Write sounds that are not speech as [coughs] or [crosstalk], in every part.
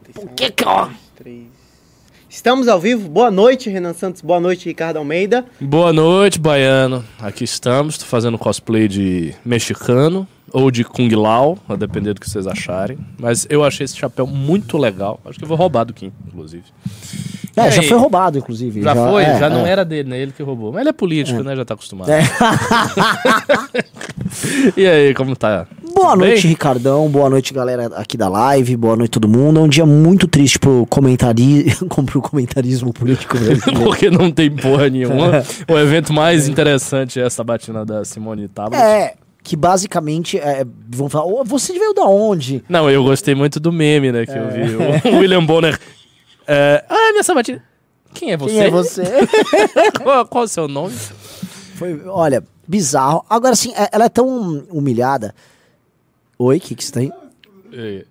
Por que que ó? Estamos ao vivo. Boa noite, Renan Santos. Boa noite, Ricardo Almeida. Boa noite, baiano. Aqui estamos, tô fazendo cosplay de mexicano ou de Kung Lao, a depender do que vocês acharem. Mas eu achei esse chapéu muito legal. Acho que eu vou roubar do Kim, inclusive. É, já foi roubado, inclusive. Já, foi? é, já não é. era dele, né? Ele que roubou. Mas ele é político, né? Já tá acostumado. É. [laughs] E aí, como tá? Boa noite? Ricardão. Boa noite, galera aqui da live. Boa noite, todo mundo. É um dia muito triste pro, comentari... [laughs] pro comentarismo político. [laughs] Porque não tem porra nenhuma. o evento mais interessante é essa batina da Simone Tablet. É, que basicamente é, vão falar, "Ô, você veio da onde? Não, eu gostei muito do meme, né, que eu É. vi. O [laughs] William Bonner. É, ah, minha sabatina. Quem é você? Quem é você? qual, qual é o seu nome? Foi, olha, bizarro. Agora, assim, é- ela é tão humilhada. Oi, o que que você tem? É,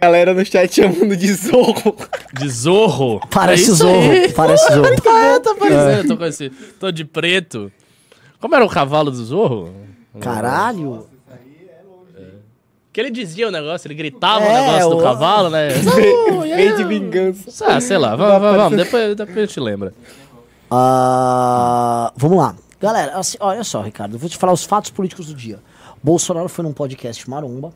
A galera no chat chamando de Zorro. De Zorro. Parece É Zorro, aí. parece Zorro. [laughs] É, tá parecendo, eu tô com esse. Tô de preto. Como era o cavalo do Zorro? Caralho. Que ele dizia o negócio, ele gritava É, o negócio do o- cavalo, né? E? Vem de vingança. Ah, sei lá, vamos, vamos, vamos. Depois, depois eu te lembro. Ah, vamos lá. Galera, assim, olha só, Ricardo, eu vou te falar os fatos políticos do dia. Bolsonaro foi num podcast maromba,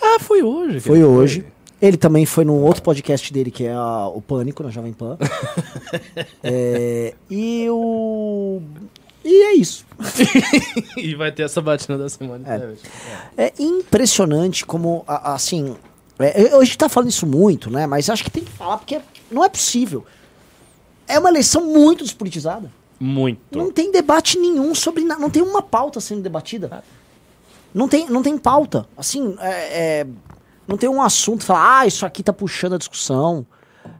Ah, foi hoje. foi hoje. Ele também foi num outro podcast dele, que é a- o Pânico, na Jovem Pan. [laughs] É, e o... E é isso. [laughs] e vai ter essa batina da Simone É. Tebet. É impressionante como, a- assim... É, eu- a gente tá falando isso muito, né? Mas acho que tem que falar, porque não é possível. É uma eleição muito despolitizada. Muito. Não tem debate nenhum sobre nada. Não tem uma pauta sendo debatida. Não tem, não tem pauta. Assim, é, é, não tem um assunto falar, ah, isso aqui tá puxando a discussão.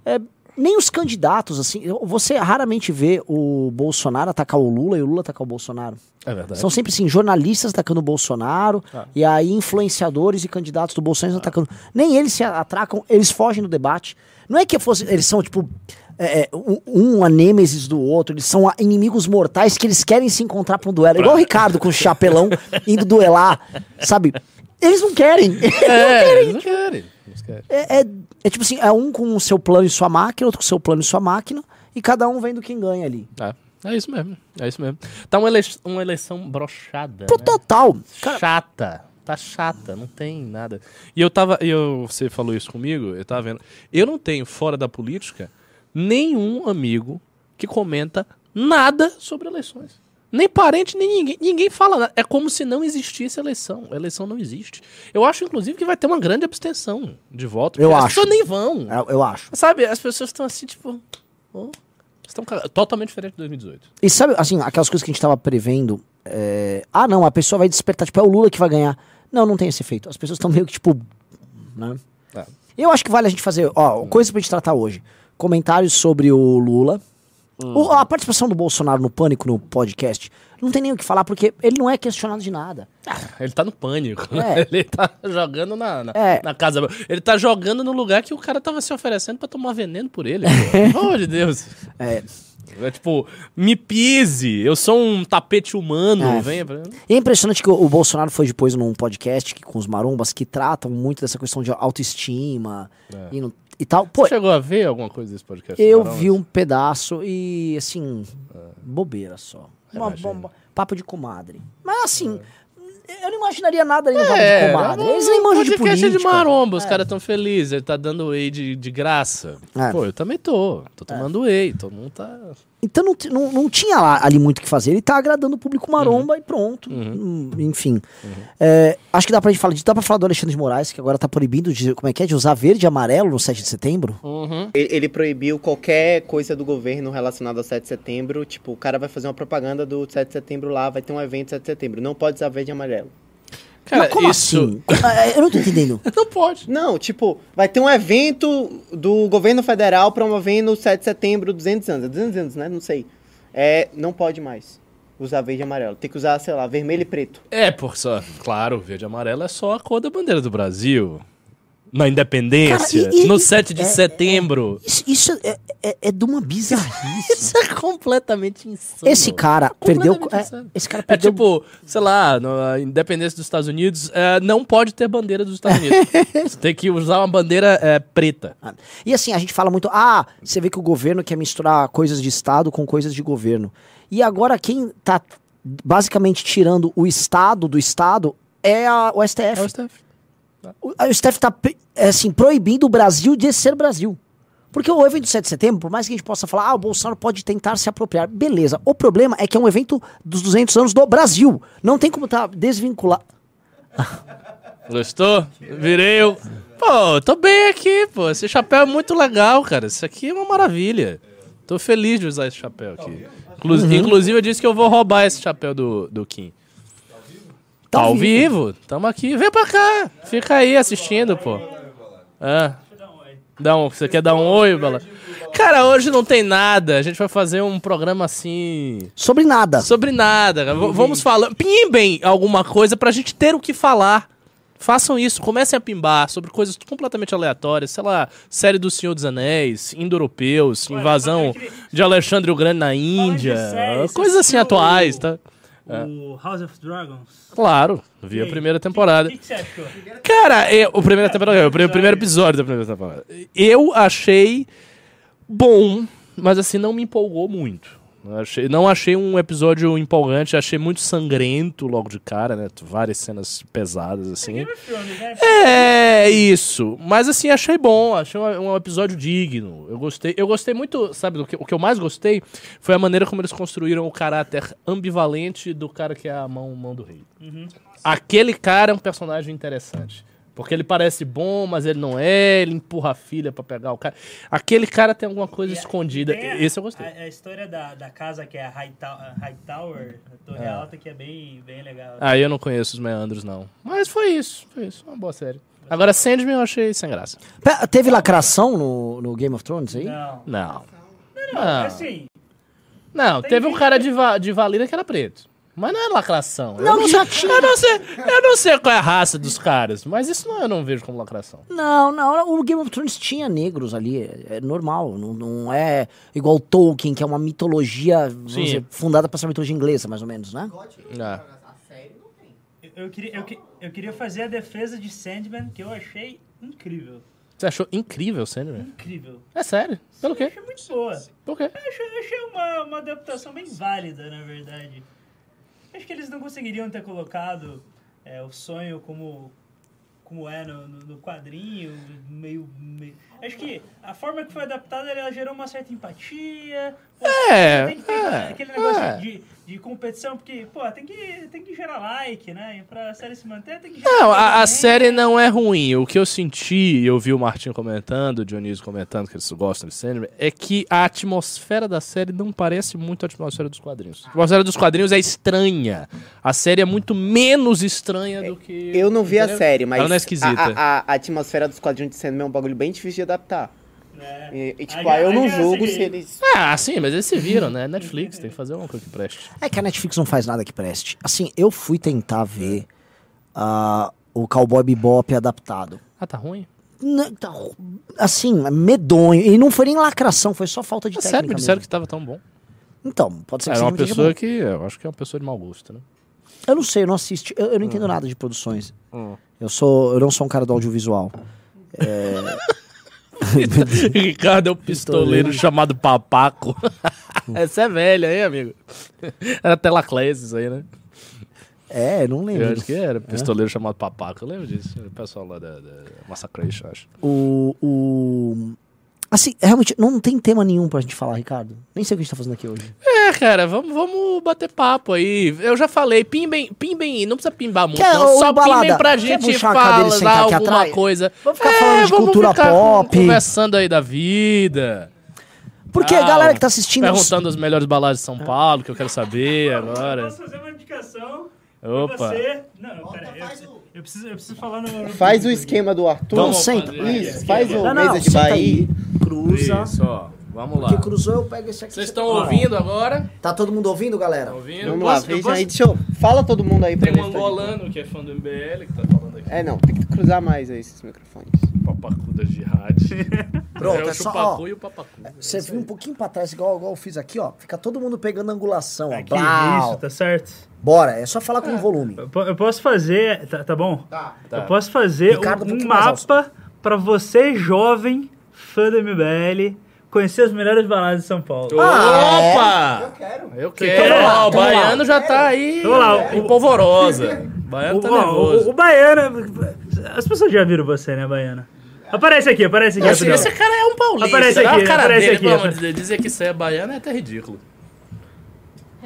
É, nem os candidatos, assim. Você raramente vê o Bolsonaro atacar o Lula e o Lula atacar o Bolsonaro. É verdade. São sempre assim, jornalistas atacando o Bolsonaro, Ah. e aí influenciadores e candidatos do Bolsonaro atacando. Nem eles se atracam, eles fogem do debate. Não é que fosse, eles são, tipo, é, é, um, a nêmesis do outro, eles são inimigos mortais que eles querem se encontrar pra um duelo. Igual o Ricardo com o chapelão [laughs] indo duelar, sabe? Eles não querem. É, [laughs] eles não querem. Eles querem. É, é- é tipo assim, é um com o seu plano e sua máquina, outro com o seu plano e sua máquina, e cada um vendo quem ganha ali. É, é isso mesmo. É isso mesmo. Tá uma, elei uma eleição brochada. Pro né? total. Cara, Chata. Tá chata, não tem nada. E eu tava. Eu, você falou isso comigo, eu tava vendo. Eu não tenho, fora da política, nenhum amigo que comenta nada sobre eleições. Nem parente, nem ninguém. Ninguém fala nada. É como se não existisse eleição. A eleição não existe. Eu acho, inclusive, que vai ter uma grande abstenção de voto. Eu As acho. pessoas nem vão. eu, eu acho. Sabe, as pessoas estão assim, tipo. oh, estão totalmente diferente de 2018. E sabe, assim, aquelas coisas que a gente tava prevendo. é, Ah, não, a pessoa vai despertar, tipo, é o Lula que vai ganhar. Não, não tem esse efeito. As pessoas estão meio que, tipo. Né? É. Eu acho que vale a gente fazer, ó, coisa pra gente tratar hoje. Comentários sobre o Lula. O- a participação do Bolsonaro no Pânico no podcast. Não tem nem o que falar, porque ele não é questionado de nada. Ele tá no pânico. É. [laughs] Ele tá jogando na, na, É. na casa. Ele tá jogando no lugar que o cara tava se oferecendo pra tomar veneno por ele. [laughs] Pelo amor de Deus. É. É tipo, me pise, eu sou um tapete humano. É. Venha pra... E é impressionante que o, o Bolsonaro foi depois num podcast que- com os marombas que tratam muito dessa questão de autoestima e, no- e tal. Pô, Você chegou a ver alguma coisa desse podcast? Eu vi um pedaço e, assim, bobeira só. Uma Imagino. bomba, papo de comadre. Mas, assim, eu não imaginaria nada ali no papo É, de comadre. Eles nem manjam de política. de maromba, os caras tão felizes, ele tá dando whey de, de graça. É. Pô, eu também tô. Tô tomando whey, todo mundo tá. Então não, não, não tinha lá, ali muito o que fazer. Ele tá agradando o público maromba e pronto. Hum, Enfim. É, acho que dá pra gente falar disso. Dá pra falar do Alexandre de Moraes, que agora tá proibindo de, como é que é, de usar verde e amarelo no 7 de setembro. Uhum. Ele, ele proibiu qualquer coisa do governo relacionada ao 7 de setembro. Tipo, o cara vai fazer uma propaganda do 7 de setembro lá, vai ter um evento 7 de setembro. Não pode usar verde e amarelo. Cara, Mas como isso. assim? [laughs] É, Eu não tô entendendo. Não pode. Não, tipo, vai ter um evento do governo federal promovendo o 7 de setembro 200 anos. É 200 anos, né? Não sei. É, não pode mais usar verde e amarelo. Tem que usar, sei lá, vermelho e preto. É, por só. Claro, verde e amarelo é só a cor da bandeira do Brasil. Na independência, Cara, e- no e- 7 de é- setembro. Isso, isso é, é, é de uma bizarrice. [laughs] Isso é completamente insano. esse cara perdeu. É, insano. esse cara É perdeu. tipo, sei lá, na independência dos Estados Unidos, é, não pode ter bandeira dos Estados Unidos. [laughs] Você tem que usar uma bandeira é, preta. Ah, E assim, a gente fala muito, ah, você vê que o governo quer misturar coisas de Estado com coisas de governo. E agora quem tá basicamente tirando o Estado do Estado é a- o STF. É o STF. O, o STF tá é, assim, proibindo o Brasil de ser Brasil. Porque o evento do 7 de setembro, por mais que a gente possa falar, ah, o Bolsonaro pode tentar se apropriar, beleza. O problema é que é um evento dos 200 anos do Brasil. Não tem como tá desvincular. [laughs] Gostou? Virei eu. Pô, tô bem aqui, pô. Esse chapéu é muito legal, cara. Isso aqui é uma maravilha. Tô feliz de usar esse chapéu aqui. Inclu- Uhum. Inclusive, eu disse que eu vou roubar esse chapéu do, do Kim. Tá ao vivo. Tamo aqui. Vem pra cá. Fica aí assistindo, pô. É. Dá um, você quer dar um oi, Bela? Cara, hoje não tem nada. A gente vai fazer um programa assim. Sobre nada. Sobre nada. V- vamos falar. Pimbem alguma coisa pra gente ter o que falar. Façam isso, comecem a pimbar sobre coisas completamente aleatórias, sei lá, série do Senhor dos Anéis, indo-europeus, invasão de Alexandre o Grande na Índia, série, coisas assim assistiu atuais, tá? O House of Dragons. Claro, vi a primeira temporada. O que, que você achou? Cara, eu, o primeira temporada, o primeiro, o primeiro episódio da primeira temporada. Eu achei bom, mas assim não me empolgou muito. Eu Achei, não achei um episódio empolgante, achei muito sangrento logo de cara, né? Várias cenas pesadas assim. Thrones, né? É isso. Mas assim, achei bom, achei um, um episódio digno. Eu gostei. Eu gostei muito, sabe, do que, o que eu mais gostei foi a maneira como eles construíram o caráter ambivalente do cara que é a mão, mão do rei. Aquele cara é um personagem interessante. Porque ele parece bom, mas ele não é, ele empurra a filha pra pegar o cara. Aquele cara tem alguma coisa escondida. Tem a- Esse eu gostei. A, a história da, da casa que é a High, High Tower, a Torre Alta, que é bem, bem legal. Aí eu não conheço os meandros, não. Mas foi isso, foi isso. Uma boa série. Agora, Sandman eu achei sem graça. Pe- Teve lacração no, no Game of Thrones aí? Não, Não. não, Ah. assim, Não, teve um cara de, va de Valira que era preto. Mas não é lacração. Eu Não, não, já sei, eu, não sei, eu não sei qual é a raça dos caras, mas isso não, eu não vejo como lacração. Não, não, o Game of Thrones tinha negros ali, é, é normal, não, não é igual Tolkien, que é uma mitologia dizer, fundada para essa mitologia inglesa, mais ou menos, né? Ah. eu, eu queria, eu, eu queria fazer a defesa de Sandman, que eu achei incrível. Você achou incrível o Sandman? Incrível. É sério? Pelo Eu quê? achei muito boa. Por quê? Eu achei, eu achei uma, uma adaptação bem válida, na verdade. Acho que eles não conseguiriam ter colocado é, o sonho como, como é no, no, quadrinho, meio, meio... Acho que a forma que foi adaptada, ela gerou uma certa empatia. Pô, É, tem que ter é, aquele negócio é. de, de competição, porque, pô, tem que, tem que gerar like, né? E pra série se manter, tem que gerar Não, a, a série não é ruim. O que eu senti, eu vi o Martinho comentando, o Dionísio comentando que eles gostam de Sandman, é que a atmosfera da série não parece muito a atmosfera dos quadrinhos. A atmosfera dos quadrinhos é estranha. A série é muito menos estranha do que. Eu não vi a Entendeu? série, mas Ela não é esquisita. A, a- a atmosfera dos quadrinhos de Sandman é um bagulho bem difícil de adaptar. É. E, e, tipo, Aí- aí eu não aí, julgo se eles... Ah, sim, mas eles se viram, né? Netflix, tem que fazer uma coisa que preste. É que a Netflix não faz nada que preste. Assim, eu fui tentar ver ah, o Cowboy Bebop adaptado. Ah, tá ruim? N- tá Assim, medonho. E não foi nem lacração, foi só falta de Ah, técnica sério, me disseram mesmo. que tava tão bom. Então, pode ser que Era uma pessoa que. Eu acho que é uma pessoa de mau gosto, né? Eu não sei, eu não assisto. Eu, eu não entendo nada de produções. Eu sou, eu não sou um cara do audiovisual. [laughs] [laughs] Ricardo é um pistoleiro chamado Papaco. [laughs] Essa é velha, hein, amigo? Era Telacleses aí, né? É, eu não Eu lembro. acho que era pistoleiro chamado Papaco. Eu lembro disso. O pessoal lá da, da Massacration, acho. O, o. Assim, realmente, não tem tema nenhum pra gente falar, Ricardo. Nem sei o que a gente tá fazendo aqui hoje. É, cara, vamos, vamos bater papo aí. Eu já falei, pimbem, pimbem, não precisa pimbar muito, Quer, não. Só Balada, pimbem pra gente a falar alguma atrás? coisa. Vamos ficar falando de vamos cultura ficar pop. Conversando aí da vida. Porque a Ah, galera que tá assistindo. Perguntando as melhores baladas de São Paulo, que eu quero saber Eu agora. posso fazer uma indicação Opa. pra você. Não, não, pera aí. Eu, preciso, eu preciso falar no. Faz o esquema do Arthur. Não, Vamos senta. fazer. Isso, faz o Não, não, mesa de Bahia. aí, Cruza. Isso, ó. Vamos lá. Que cruzou, eu pego esse aqui. Vocês você estão pega. ouvindo agora? Tá todo mundo ouvindo, galera? Ouvindo? Vamos lá, veja posso- aí. Deixa eu... Fala todo mundo aí pra Tem um tá angolano que é fã do MBL que tá falando aqui. É, não, tem que cruzar mais aí esses microfones. Papacuda de rádio. [laughs] Pronto, é o é só, chupacu ó, e o papacu. Você vira um pouquinho pra trás, igual, igual eu fiz aqui, ó. Fica todo mundo pegando angulação, ó. Blau. isso, tá certo? Bora, é só falar com o volume. Eu, po- eu posso fazer, tá, tá bom? Tá. Eu posso fazer Ricardo, um um, mapa pra você, jovem, fã do MBL, conhecer as melhores baladas de São Paulo. Opa! Eu quero. Eu quero. Então vamos lá, o baiano já tá aí Vamos lá, em o- polvorosa. O baiano O, tá nervoso. o, o Baiana. As pessoas já viram você, né, Baiana? Aparece aqui, aparece aqui. Esse, esse cara é um paulista. Aparece aqui, cara aparece dele, aqui, pelo amor aparece. de Deus. Dizer que isso é baiano é até ridículo.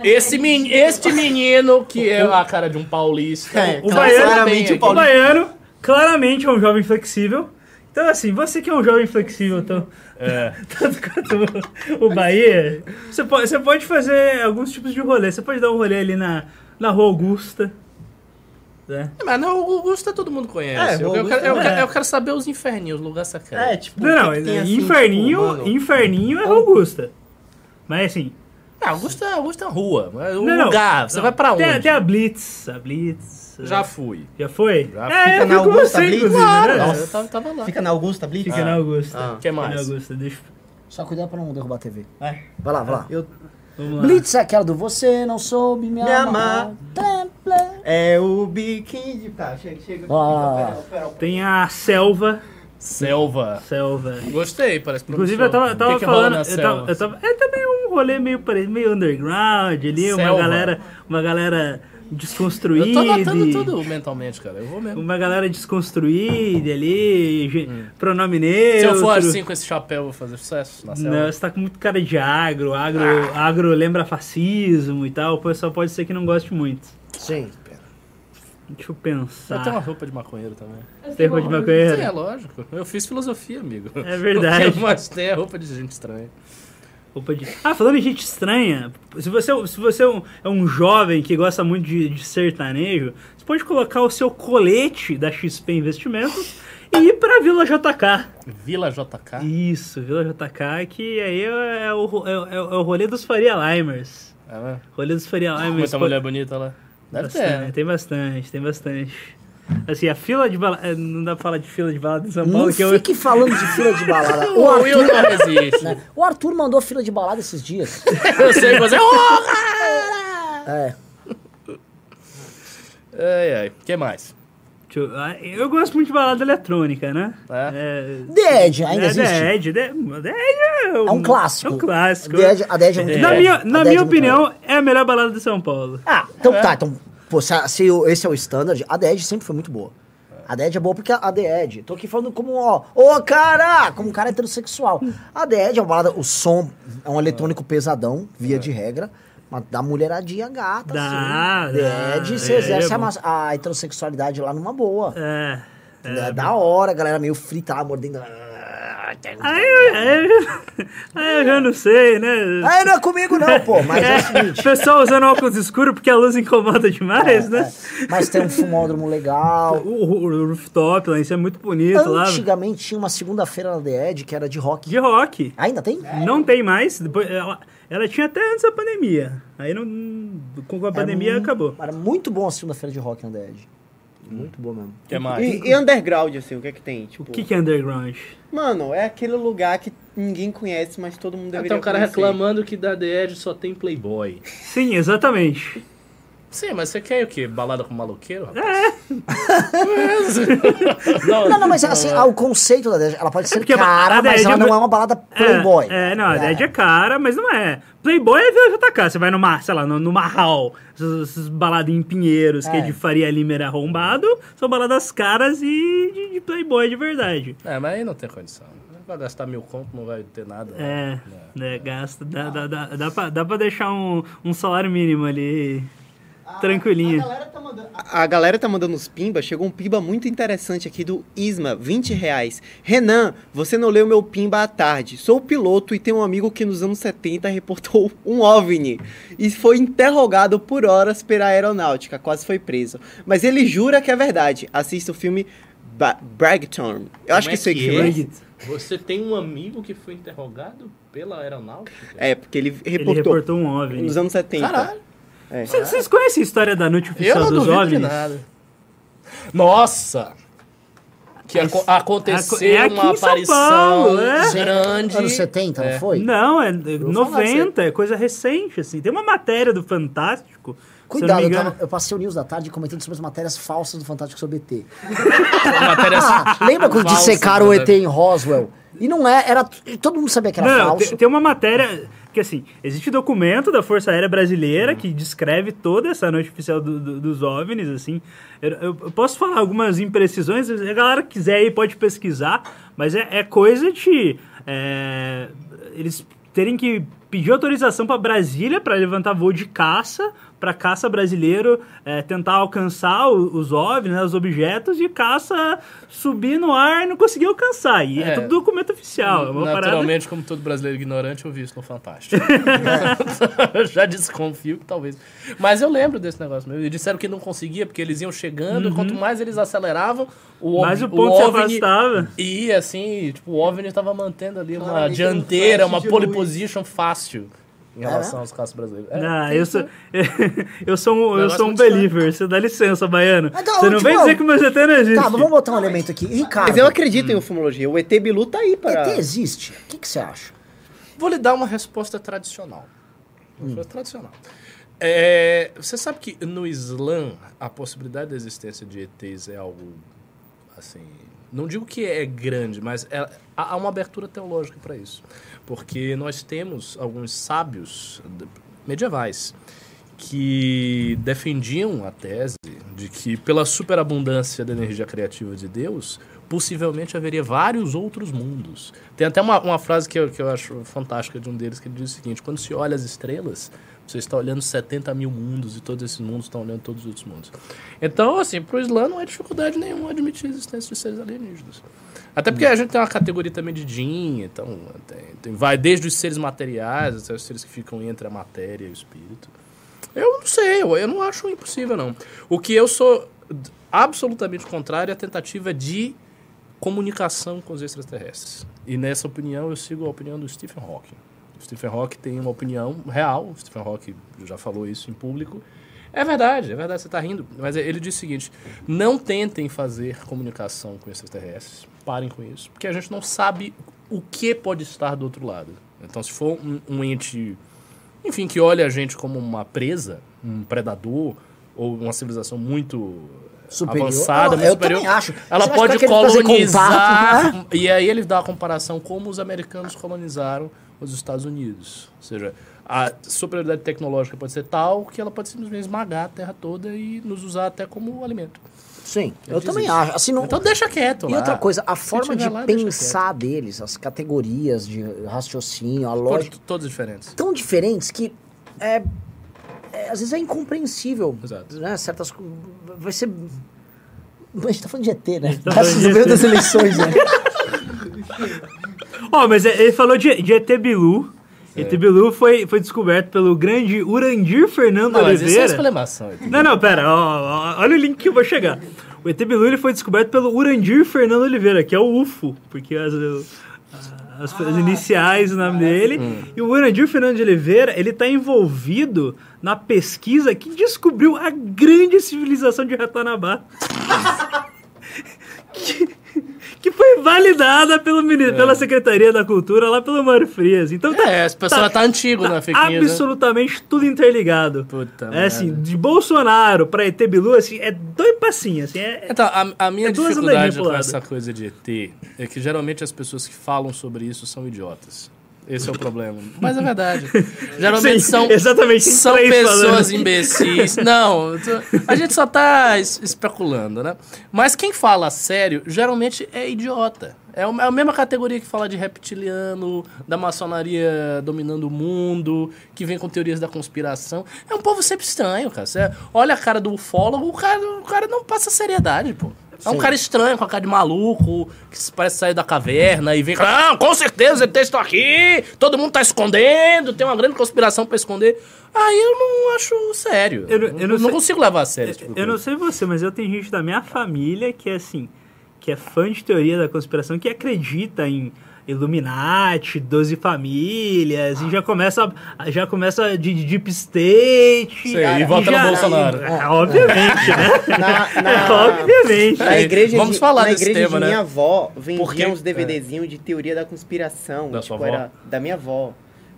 Esse men, este menino, que é a cara de um paulista. É, O baiano, claramente bem o o baiano claramente é um jovem flexível. Então, assim, você que é um jovem flexível, tão, É. [laughs] tanto quanto o Bahia, você pode, você pode fazer alguns tipos de rolê. Você pode dar um rolê ali na, na Rua Augusta. Né? Mas não, o Augusto todo mundo conhece. É, eu, o eu quero, eu, Augusto- quero, é. eu quero saber os inferninhos, os lugares secretos. É, tipo, Não, o não, que que tem, assim, inferninho, tipo, mano? inferninho é Augusta. Mas assim. Ah, Augusto é, Augusto é rua. É um não, lugar. Você não. vai pra onde? Tem, tem a Blitz. A Blitz. Já fui. Já foi? Já é, fica na Augusta você, Blitz? Claro, né? eu tava, tava lá. Fica na Augusta Blitz? Fica na Augusta. Ah. que Fica na mais? Augusta, deixa. Só cuidado pra não derrubar a TV. É. Vai lá, vai lá. Eu. Blitz é aquela do você não soube me, Me amar. Temple. é o biquíni de... Tá, chega, chega. Ah. Tem a Selva. Selva. Selva. Gostei, parece Inclusive, eu tava, tava que que falando. eu tava, eu tava- é também um rolê meio, meio underground ali, uma Selva. galera, uma galera Eu desconstruída. tô anotando tudo mentalmente, cara. Eu vou mesmo. Uma galera desconstruída ali, ge- pronome Se neutro. eu for assim com esse chapéu, eu vou fazer sucesso na selva. Não, você tá com muito cara de agro, agro, agro lembra fascismo e tal, o pessoal pode ser que não goste muito. Sim. Deixa eu Eu tenho uma pensar. roupa de maconheiro também. Tem roupa de Sim, é maconheiro? lógico. Eu fiz filosofia, amigo. É verdade. Mais tem é roupa de gente estranha. Ah, falando em gente estranha, se você, se você é um, é um jovem que gosta muito de, de sertanejo, você pode colocar o seu colete da XP Investimentos e ir pra Vila JK. Vila JK. Isso, Vila JK, que aí é, é o, ro- é, é o rolê dos Faria Limers. É, né? Rolê dos Faria Limers. Muita mulher bonita lá. Deve Bastante, ter. Tem bastante, tem bastante. Assim, a fila de balada. Não dá pra falar de fila de balada em São Não Paulo, que eu. fique falando de fila de balada. [laughs] O Arthur, não né? o Arthur mandou fila de balada esses dias. [laughs] Eu sei que. Oh, cara! É. Ai, ai. O que mais? Eu, ah, eu gosto muito de balada eletrônica, né? É? The Edge ainda é, existe? The Edge, The, The Edge é um, É um clássico. É um clássico. The Edge- a The Edge é muito na minha, na minha é opinião, é a melhor balada de São Paulo. Ah, então tá. Então, pô, se, se esse é o standard, a The Edge sempre foi muito boa. A The Edge é boa porque a The Edge, tô aqui falando como, ó, ô cara, como um cara heterossexual. A The Edge é uma balada, o som é um eletrônico pesadão, via de regra, mas dá mulheradinha gata, Dá, assim. dá. The Edge, você É, exerce é a, a heterossexualidade lá numa boa. É. É, da hora, galera meio frita lá, mordendo. [laughs] Aí, eu- já não sei, né? Aí não é comigo não, pô, mas é, o seguinte. pessoal usando óculos escuros porque a luz incomoda demais, né? é, mas tem um fumódromo legal. O, o- o rooftop lá, isso é muito bonito lá. Antigamente tinha uma segunda-feira na The Edge que era de rock. De rock. Ainda tem? Não tem mais. Depois, ela, ela tinha até antes da pandemia. Aí não, com a pandemia Era acabou. Era muito bom a segunda-feira de rock na The Edge. Muito bom mesmo. Que mais? E, e underground, assim, o que é que tem? Tipo, O que, que é underground? Mano, é aquele lugar que ninguém conhece, mas todo mundo deveria Tem um cara conhecer. reclamando que da The Edge só tem Playboy. Sim, exatamente. Sim, mas você quer o quê? Balada com maloqueiro? rapaz? [laughs] Não, não, mas assim, ah, o conceito da Edge, ela pode ser porque a cara, mas ela é não é uma balada playboy. É, é, não, a Dead é cara, mas não é. Playboy é JK. Você vai numa, sei lá, no, no Marral, essas, baladas em Pinheiros, que é É. de Faria Limer arrombado, são baladas caras e de, de Playboy de verdade. É, mas aí não tem condição. Vai gastar mil conto, não vai ter nada. É, né, gasta. Dá, dá, dá, dá, pra, dá pra deixar um, um salário mínimo ali. Tranquilinho. A galera, tá mandando, a- a galera tá mandando uns pimba. Chegou um pimba muito interessante aqui do Isma, 20 reais. Renan, você não leu meu pimba à tarde. Sou piloto e tenho um amigo que nos anos 70 reportou [laughs] um OVNI e foi interrogado por horas pela aeronáutica. Quase foi preso. Mas ele jura que é verdade. Assista o filme ba Bragton. Eu acho Como que é isso aí que que chama. é? Você tem um amigo que foi interrogado pela aeronáutica? É, porque ele Ele reportou, reportou um OVNI. nos anos 70. Caralho. É. Cê- Vocês conhecem a história da noite Eu oficial não dos OVNIs? nada. Nossa! Que aco- aconteceu É uma aparição Paulo, é. grande. Anos 70, É. não foi? Não, é falar 90, é coisa recente, assim. Tem uma matéria do Fantástico. eu Cuidado, eu, engano. tava- eu passei o News da tarde comentando sobre as matérias falsas do Fantástico sobre ET. Matérias Ah, [laughs] lembra quando dissecaram o né? ET em Roswell? E não é, era. Todo mundo sabia que era Não, falso. tem, tem uma matéria que assim, existe documento da Força Aérea Brasileira que descreve toda essa noite oficial do- do- dos OVNIs, assim. Eu, eu- posso falar algumas imprecisões, a galera quiser aí pode pesquisar, mas é, é coisa de é, eles terem que pedir autorização para Brasília para levantar voo de caça para caça brasileiro é, tentar alcançar o- os OVNIs, né, os objetos, e caça subir no ar e não conseguir alcançar. E é, É. tudo documento oficial. É uma parada Naturalmente, como todo brasileiro ignorante, eu vi isso no Fantástico. Eu [laughs] Já desconfio que talvez. Mas eu lembro desse negócio mesmo. Eles disseram que não conseguia, porque eles iam chegando, e quanto mais eles aceleravam, o, Mas o ponto se OVNI afastava. ia assim, tipo, o OVNI tava mantendo ali uma um dianteira, uma de pole position fácil em relação aos caças brasileiros. É, Ah, eu sou, [laughs] eu sou um, eu sou um believer. Você dá licença, baiano. Então, Você não tipo, vem dizer que o meu GT não existe. Tá, mas vamos botar um elemento aqui. Ricardo, Mas eu acredito em ufologia. O ET Bilu tá aí para... ET existe? O que, que você acha? Vou lhe dar uma resposta tradicional. Uma resposta tradicional. É, você sabe que no Islã a possibilidade da existência de ETs é algo assim. Não digo que é grande, mas é- há uma abertura teológica para isso. Porque nós temos alguns sábios medievais que defendiam a tese de que, pela superabundância da energia criativa de Deus, possivelmente haveria vários outros mundos. Tem até uma, uma frase que eu, que eu acho fantástica de um deles, que ele diz o seguinte: quando se olha as estrelas, você está olhando 70 mil mundos e todos esses mundos estão olhando todos os outros mundos. Então, assim, para o Islã não é dificuldade nenhuma admitir a existência de seres alienígenas. Até porque a gente tem uma categoria também de Jin, então tem, tem- vai desde os seres materiais até os seres que ficam entre a matéria e o espírito. Eu não sei, eu, eu não acho impossível, não. O que eu sou absolutamente contrário é a tentativa de comunicação com os extraterrestres. E nessa opinião eu sigo a opinião do Stephen Hawking. O Stephen Hawking tem uma opinião real, o Stephen Hawking já falou isso em público. É verdade, é verdade, você está rindo. Mas ele diz o seguinte: não tentem fazer comunicação com extraterrestres, parem com isso, porque a gente não sabe o que pode estar do outro lado. Então, se for um, um ente enfim, que olha a gente como uma presa, um predador, ou uma civilização muito Superior. avançada, Não, eu superior, também acho. ela Você pode colonizar. contato, né? E aí ele dá a comparação como os americanos colonizaram os Estados Unidos. Ou seja, a superioridade tecnológica pode ser tal que ela pode simplesmente esmagar a terra toda e nos usar até como alimento. Sim, eu diz também isso. acho. Assim, não... Então deixa quieto E lá. outra coisa, a Se forma de lá, pensar deles, as categorias de raciocínio, a lógica, Todos, diferentes. tão diferentes que é, é, às vezes é incompreensível. Exato. Né? Certas vai ser a gente tá falando de ET, né? tá no meio das eleições, né? [laughs] Ó, mas é- ele falou de, de ET Bilu. ET Bilu foi, foi descoberto pelo grande Urandir Fernando Não, mas isso é Oliveira. exclamação. Não, não, pera, ó, ó, olha o link que eu vou chegar. O ET Bilu ele foi descoberto pelo Urandir Fernando Oliveira, que é o UFO, porque as, as, as iniciais do nome dele. E o Urandir Fernando de Oliveira, ele tá envolvido na pesquisa que descobriu a grande civilização de Ratanabá. que, que foi validada pelo, mini- pela Secretaria da Cultura lá pelo Mário Frias. Então tá, É, esse pessoal tá antigo na fake news, né? absolutamente tudo interligado. Puta é merda. assim, de Bolsonaro pra ET Bilu, assim, é dois passinhos, assim, é... Então, a, a minha É dificuldade com essa coisa de ET é que geralmente as pessoas que falam sobre isso são idiotas. Esse é o problema. [laughs] Mas é verdade. Geralmente Sim, são, exatamente, são pessoas falando. imbecis. Não, a gente só tá es- especulando, né? Mas quem fala sério, geralmente é idiota. É é a mesma categoria que fala de reptiliano, da maçonaria dominando o mundo, que vem com teorias da conspiração. É um povo sempre estranho, cara. Você olha a cara do ufólogo, o cara, o cara não passa seriedade, pô. É um Sim. cara estranho, com a cara de maluco, que parece sair da caverna e vem. Não, com certeza, ETs estão aqui, todo mundo tá escondendo, tem uma grande conspiração pra esconder. Aí eu não acho sério. Eu não- eu não não sei- consigo levar a sério esse tipo Eu não sei você, mas eu tenho gente da minha família que é assim, que é fã de teoria da conspiração, que acredita em, Illuminati, 12 famílias, e já começa, já começa de de Deep State. Sei, e vota no Bolsonaro. É, obviamente, né? Na, na- [laughs] É, obviamente. Na igreja Vamos de, falar na desse igreja tema, de né? minha avó vendia Porque- uns DVDzinhos de teoria da conspiração. Da tipo, sua avó? era da minha avó.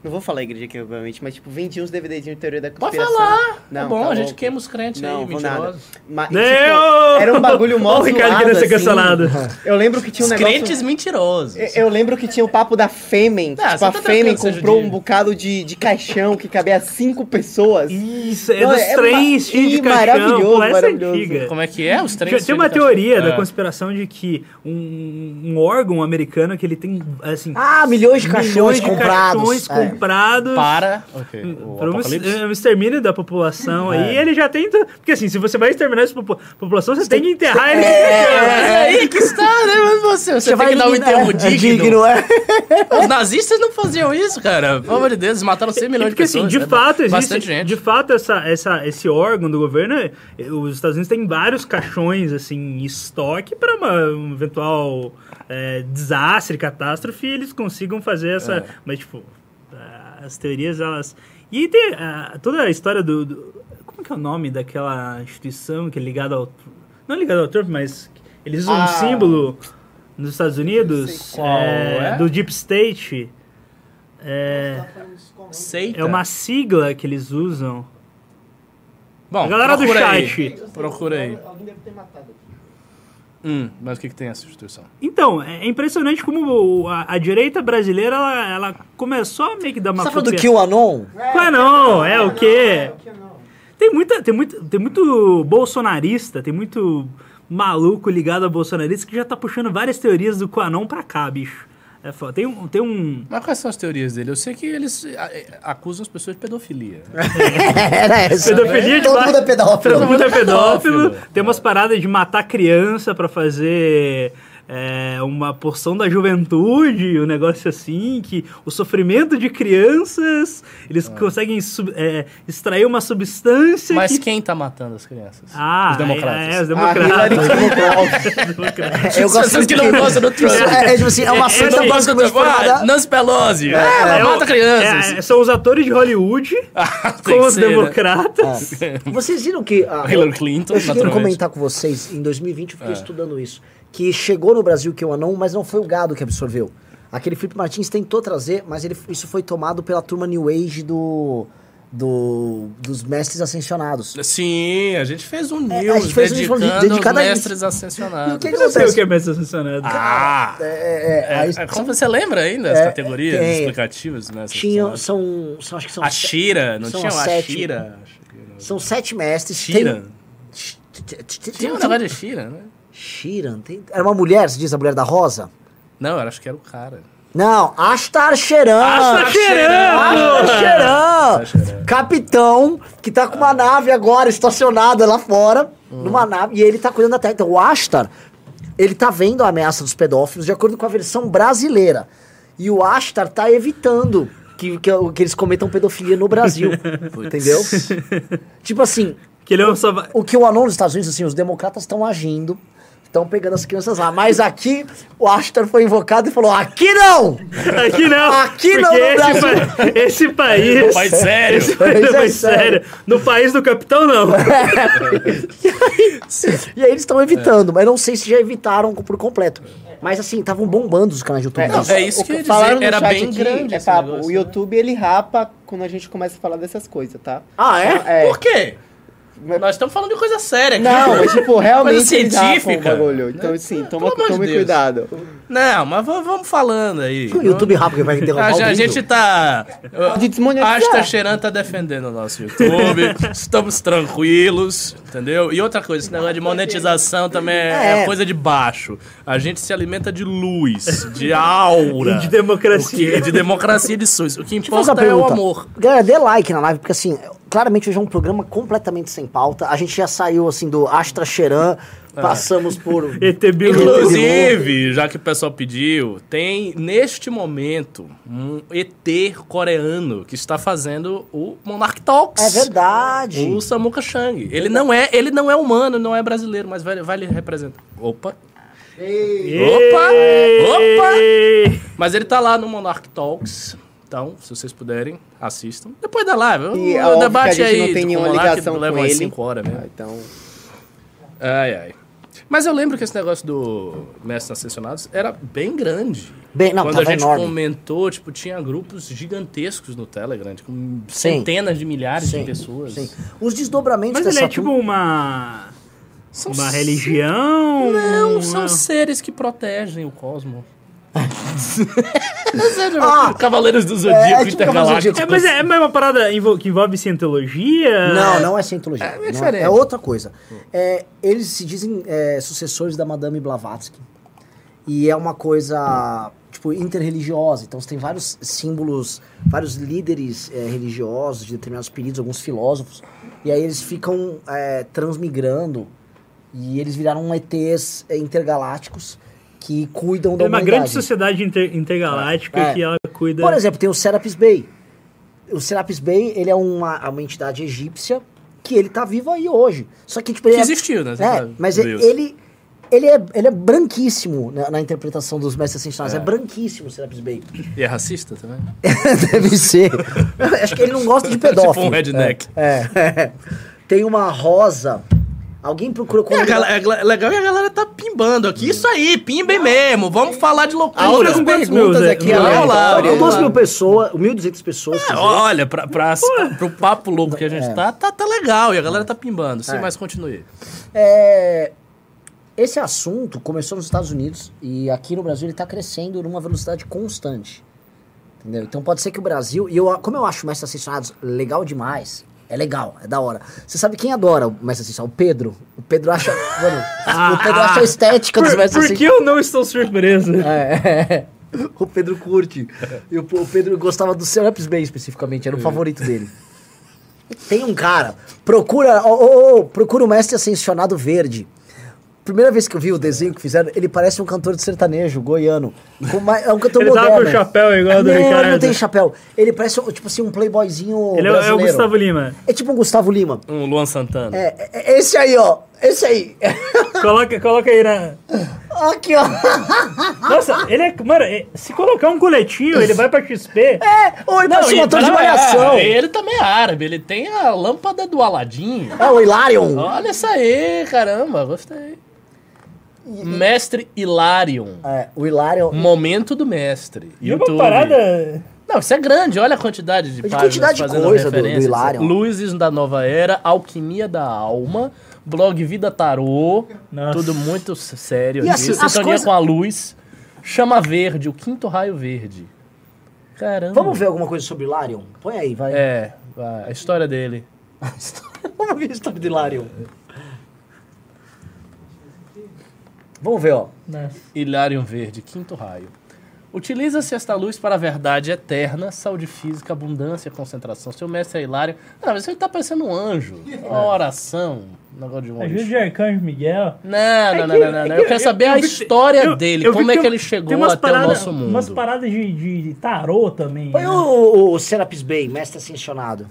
Não vou falar a igreja aqui, obviamente, mas tipo, vendia uns DVDzinhos de teoria da Pode conspiração. falar. Não, é bom, tá a gente queima os crentes Não, aí, mentirosos. Mas, e, tipo, era um bagulho mó Ó, [laughs] o Ricardo zoado, querendo ser assim. cancelado. [laughs] Eu lembro que tinha um Os negócio... crentes mentirosos. Eu- Eu lembro que tinha o papo da Femen. Ah, tipo, a tá Femen comprou um bocado de, de caixão que cabia cinco pessoas. Isso, é dos é trens ma- cheios de caixão. maravilhoso, Pô, é maravilhoso. antiga. Como é que é? Os trens Tem uma teoria da É. conspiração de que um, órgão americano que ele tem, assim... Ah, milhões de caixões milhões de comprados. caixões É. comprados Para. Ok. O para um, é, um extermínio da população É. aí, ele já tenta... Porque assim, se você vai exterminar essa popu- população, você tem que enterrar ele. Mas [laughs] aí que está, né? Mas você, você, tem que dar um enterro é, digno. é. [laughs] Os nazistas não faziam isso, cara. Pelo amor de Deus, eles mataram 100 milhões de Porque assim, pessoas. de né? fato existe, Bastante gente. de fato essa, essa, esse órgão do governo, os Estados Unidos têm vários caixões assim em estoque para um eventual eh, desastre, catástrofe, eles consigam fazer essa, É. mas tipo as teorias elas e tem ah, toda a história do, do- como que é o nome daquela instituição que é ligada ao não ligada ao Trump, mas eles usam um Ah. símbolo nos Estados Unidos eh, é. do Deep State. É, Seita. é uma sigla que eles usam. Bom, A galera do procura aí. chat. Procura aí. Alguém deve ter matado. Hum, mas o que, que tem essa instituição? Então, é impressionante como o- a, a direita brasileira ela, ela começou a meio que dar uma Você tá do QAnon? Ué, não, é o quê? Tem, muita, tem, muito, tem muito bolsonarista, tem muito maluco ligado a bolsonarista que já tá puxando várias teorias do Quanon pra cá, bicho. É foda. Tem um. Tem um Mas quais são as teorias dele? Eu sei que eles acusam as pessoas de pedofilia. [laughs] Era essa. Pedofilia de Todo mundo é pedófilo. Todo mundo é pedófilo. pedófilo. Tem umas paradas de matar criança pra fazer é, uma porção da juventude, um negócio assim, que o sofrimento de crianças, eles conseguem sub- é, extrair uma substância Mas que... quem tá matando as crianças? Ah, os democratas. É, é, os Ah, democratas. Clinton. Eu As gosto muito que não gostam do Trump. É, é tipo assim, é uma É, seita é, do Trump. Ah, formada... Nancy Pelosi. Ah, ela É, mata crianças. é, são os atores de Hollywood [laughs] Ah, com os ser, né? democratas. Vocês viram que... ah, Hillary Clinton, Eu cheguei a naturalmente. comentar com vocês, em 2020 eu fiquei estudando isso, que chegou no Brasil que o anão, mas não foi o gado que absorveu. Aquele Felipe Martins tentou trazer, mas ele, isso foi tomado pela turma New Age do, do, dos mestres ascensionados. Sim, a gente fez um É, news a gente fez um news dedicando, dedicado a aos mestres ascensionados. E o que Eu não sei o que é mestre ascensionado. Ah! É, é, É, aí é, como você lembra ainda as É, categorias explicativas? Né, tinham, são, são, acho que são, A Shira, não tinha a sete- Shira? são sete mestres. Shira. Tem, Tinha um negócio de Shira, né? Shiran, tem- era uma mulher, você diz a mulher da rosa? Não, eu acho que era o cara. Não, Astar Sheran. Astar Sheran. Capitão, que tá com uma nave agora estacionada lá fora, numa nave, e ele tá cuidando da terra. Então, o Astar, ele tá vendo a ameaça dos pedófilos de acordo com a versão brasileira. E o Astar tá evitando que, que, que eles cometam pedofilia no Brasil. [laughs] entendeu? tipo assim, Que ele é um só... o que o anon nos Estados Unidos, assim, os democratas estão agindo, estão pegando as crianças lá. Mas aqui, o Astor foi invocado e falou: aqui não! Aqui não! Aqui não, no esse, pa- esse país. Pai sério. Esse país é é mais sério. sério. No país do capitão, não. [laughs] E aí eles estão evitando, mas não sei se já evitaram por completo. Mas assim, estavam bombando os canais de YouTube. Não, Isso. é isso O que eu ia falaram dizer. no Era chat bem aqui, grande É papo, negócio. o YouTube ele rapa quando a gente começa a falar dessas coisas, tá? Ah, é? É. Por quê? Nós estamos falando de coisa séria aqui. Não, mas tipo, [laughs] realmente Coisa científica. bagulho. Então, assim, toma, Pelo tome Deus. cuidado. Não, mas vamos falando aí. O YouTube rápido que vai interromper A, o gente- a gente tá. De. Asta Cheran tá defendendo o nosso YouTube. [laughs] Estamos tranquilos, entendeu? E outra coisa, esse negócio de monetização também é, É. coisa de baixo. A gente se alimenta de luz, de aura. E [laughs] de democracia. Que- de democracia e de SUS. O que importa é o amor. Galera, dê like na live, porque assim, claramente hoje é um programa completamente sem pauta. A gente já saiu assim do Astra Cheran, passamos por. [laughs] ET Bilu. Inclusive, já que o pessoal pediu, tem neste momento um ET coreano que está fazendo o Monarch Talks. É verdade. O Samuka Chang. Ele não é, ele não é humano, não é brasileiro, mas vai, vai lhe representar. Opa. Opa! Ei! Opa! Mas ele tá lá no Monarch Talks. Então, se vocês puderem, assistam. Depois da live. E é o óbvio debate que a gente aí não tem com nenhuma ligação leva com umas ele. 5 horas mesmo. Ah, Então, Ai, ai. Mas eu lembro que esse negócio do Mestres Ascensionados era bem grande. Bem, não, Quando a gente enorme. comentou, tipo, tinha grupos gigantescos no Telegram, com Sim. centenas de milhares Sim, de pessoas. sim. Os desdobramentos Mas ele é tipo uma. São Uma religião? Não, uma- são seres que protegem o cosmos. Ah, [laughs] Cavaleiros do é, Zodíaco é tipo Cavaleiros do Intergaláctico. É, mas é, é uma parada que envolve cientologia? Não, não é cientologia. É, é Não diferente. é outra coisa. É, eles se dizem é, sucessores da Madame Blavatsky. E é uma coisa, tipo, interreligiosa. Então você tem vários símbolos, vários líderes é, religiosos de determinados períodos, alguns filósofos. E aí eles ficam é, transmigrando. E eles viraram ETs é, intergalácticos que cuidam da É uma humanidade. grande sociedade inter- intergaláctica É. que ela cuida. Por exemplo, tem o Serapis Bey. O Serapis Bey, ele é uma, uma entidade egípcia que ele tá vivo aí hoje. Só que, tipo, ele Que é- existiu, né? É, sabe, mas Deus. ele, ele, é, ele é branquíssimo na, na interpretação dos mestres ascensionados. É, branquíssimo o Serapis Bey. E é racista também? [laughs] Deve ser. [laughs] Acho que ele não gosta de pedófilo. [laughs] Tipo um redneck. É, é. Tem uma rosa. Alguém procurou... É, é gla- legal que a galera tá pimbando aqui. Isso aí, pimbem mesmo. Vamos falar de loucura. quantos perguntas meus, é? aqui, Vamos lá, Duas mil pessoas, 1.200 pessoas. É, olha, pra, pra, pro papo louco que a gente É. tá, tá, tá legal. E a galera tá pimbando. Sim, É. mas continue. É, esse assunto começou nos Estados Unidos e aqui no Brasil ele está crescendo numa velocidade constante. Entendeu? Então pode ser que o Brasil. E eu, como eu acho o Mestre Ascensionados legal demais, é legal, é da hora. Você sabe quem adora o Mestre Ascensionado? O Pedro. O Pedro acha. mano, o Pedro acha a estética dos Por, Mestres por que eu não estou surpreso? [laughs] É, [laughs] o Pedro curte. E o, o Pedro gostava do Serapis Bay especificamente, era o favorito dele. Tem um cara, procura, ô, ô, ô, procura o Mestre Ascensionado Verde. Primeira vez que eu vi o desenho que fizeram, ele parece um cantor de sertanejo, goiano. Uma- é um cantor Ele tava moderno. com chapéu igual do não, Ele Ricardo. não tem chapéu. Ele parece, tipo assim, um playboyzinho Ele é, o- é o. Gustavo Lima. É tipo um Gustavo Lima. Um Luan Santana. É, é- é esse aí, ó. Esse aí. Coloca, coloca aí na. Aqui, ó. Nossa, ele é. Mano, é- se colocar um coletinho, ele vai pra XP. É, ou ele parece um ator de não, malhação. é, ele também é árabe. Ele tem a lâmpada do Aladim. É o Hilarion. Olha isso aí, caramba. Gostei. Mestre Hilarion. É, o Hilarion. Momento do mestre. E uma YouTube. parada. Não, isso é grande. Olha a quantidade de De páginas quantidade de fazendo coisa do- do referências. Hilarion. Luzes da Nova Era, Alquimia da Alma, blog Vida Tarô. Nossa. Tudo muito sério. E assim, as Sintonia coisas- com a luz. Chama Verde, o quinto raio verde. Caramba. Vamos ver alguma coisa sobre o Hilarion? Põe aí, vai. É, vai, a história dele. [laughs] Vamos ver a história do Hilarion. Vamos ver, ó. Nossa. Hilarion Verde, quinto raio. Utiliza-se esta luz para a verdade eterna, saúde física, abundância, concentração. Seu mestre é Hilário. Ah, mas você tá parecendo um anjo. Uma oração. Um negócio de um Ajuda anjo. de Arcanjo Miguel. Não, É não, não, que- não, não, é não. Eu quero saber a história eu- dele. Como é que ele chegou até parada- o nosso mundo. Umas paradas de, de, de tarô também. Põe né? o, o Serapis Bay, mestre ascensionado.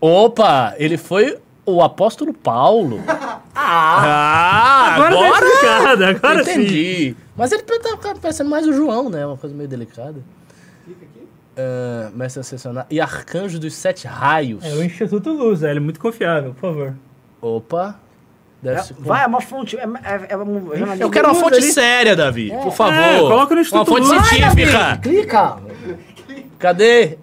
Opa, ele foi o apóstolo Paulo. [laughs] Ah, Agora tá explicado, agora sim. Entendi. Mas ele tá parecendo mais o João, né? Uma coisa meio delicada. Ah, mestre Ascensionado. E Arcanjo dos Sete Raios. É o Instituto Luz, é, ele é muito confiável, por favor. Opa. É, vai, é uma fonte. É, é, é um jornalismo. Eu quero uma fonte ali. séria, Davi. Por favor. É, coloca no Uma Instituto fonte Luz. científica. Clica. Cadê?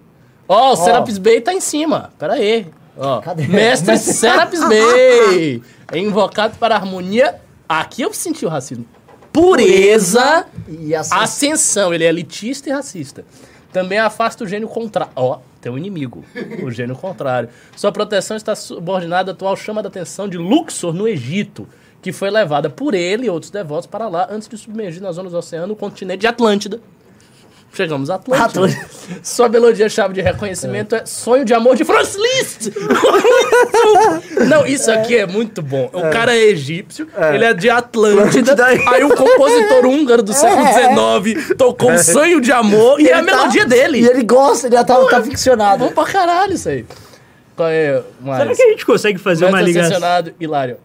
Ó, o Serapis Bay tá em cima. Pera aí. Ó, Cadê? Mestre Serapis [laughs] Bay. É invocado para a harmonia. Aqui eu senti o racismo. Pureza. E Ascensão, ele é elitista e racista. Também afasta o gênio contrário. Ó, tem um inimigo, o gênio contrário. Sua proteção está subordinada à atual chama da atenção de Luxor no Egito, que foi levada por ele e outros devotos para lá antes de submergir nas zonas do oceano o continente de Atlântida. Chegamos a Atlântida. Atlântida. [laughs] Sua melodia-chave de reconhecimento é. Sonho de Amor de Franz Liszt. [laughs] Não, isso aqui é muito bom. O cara é egípcio, ele é de Atlântida. [laughs] Atlântida. Aí um compositor húngaro do século XIX tocou um sonho de amor e, é a tá- melodia dele. E ele gosta, ele já tá, tá ficcionado. Bom pra caralho isso aí. Qual é mais? Será que a gente consegue fazer uma ligação? Hilário.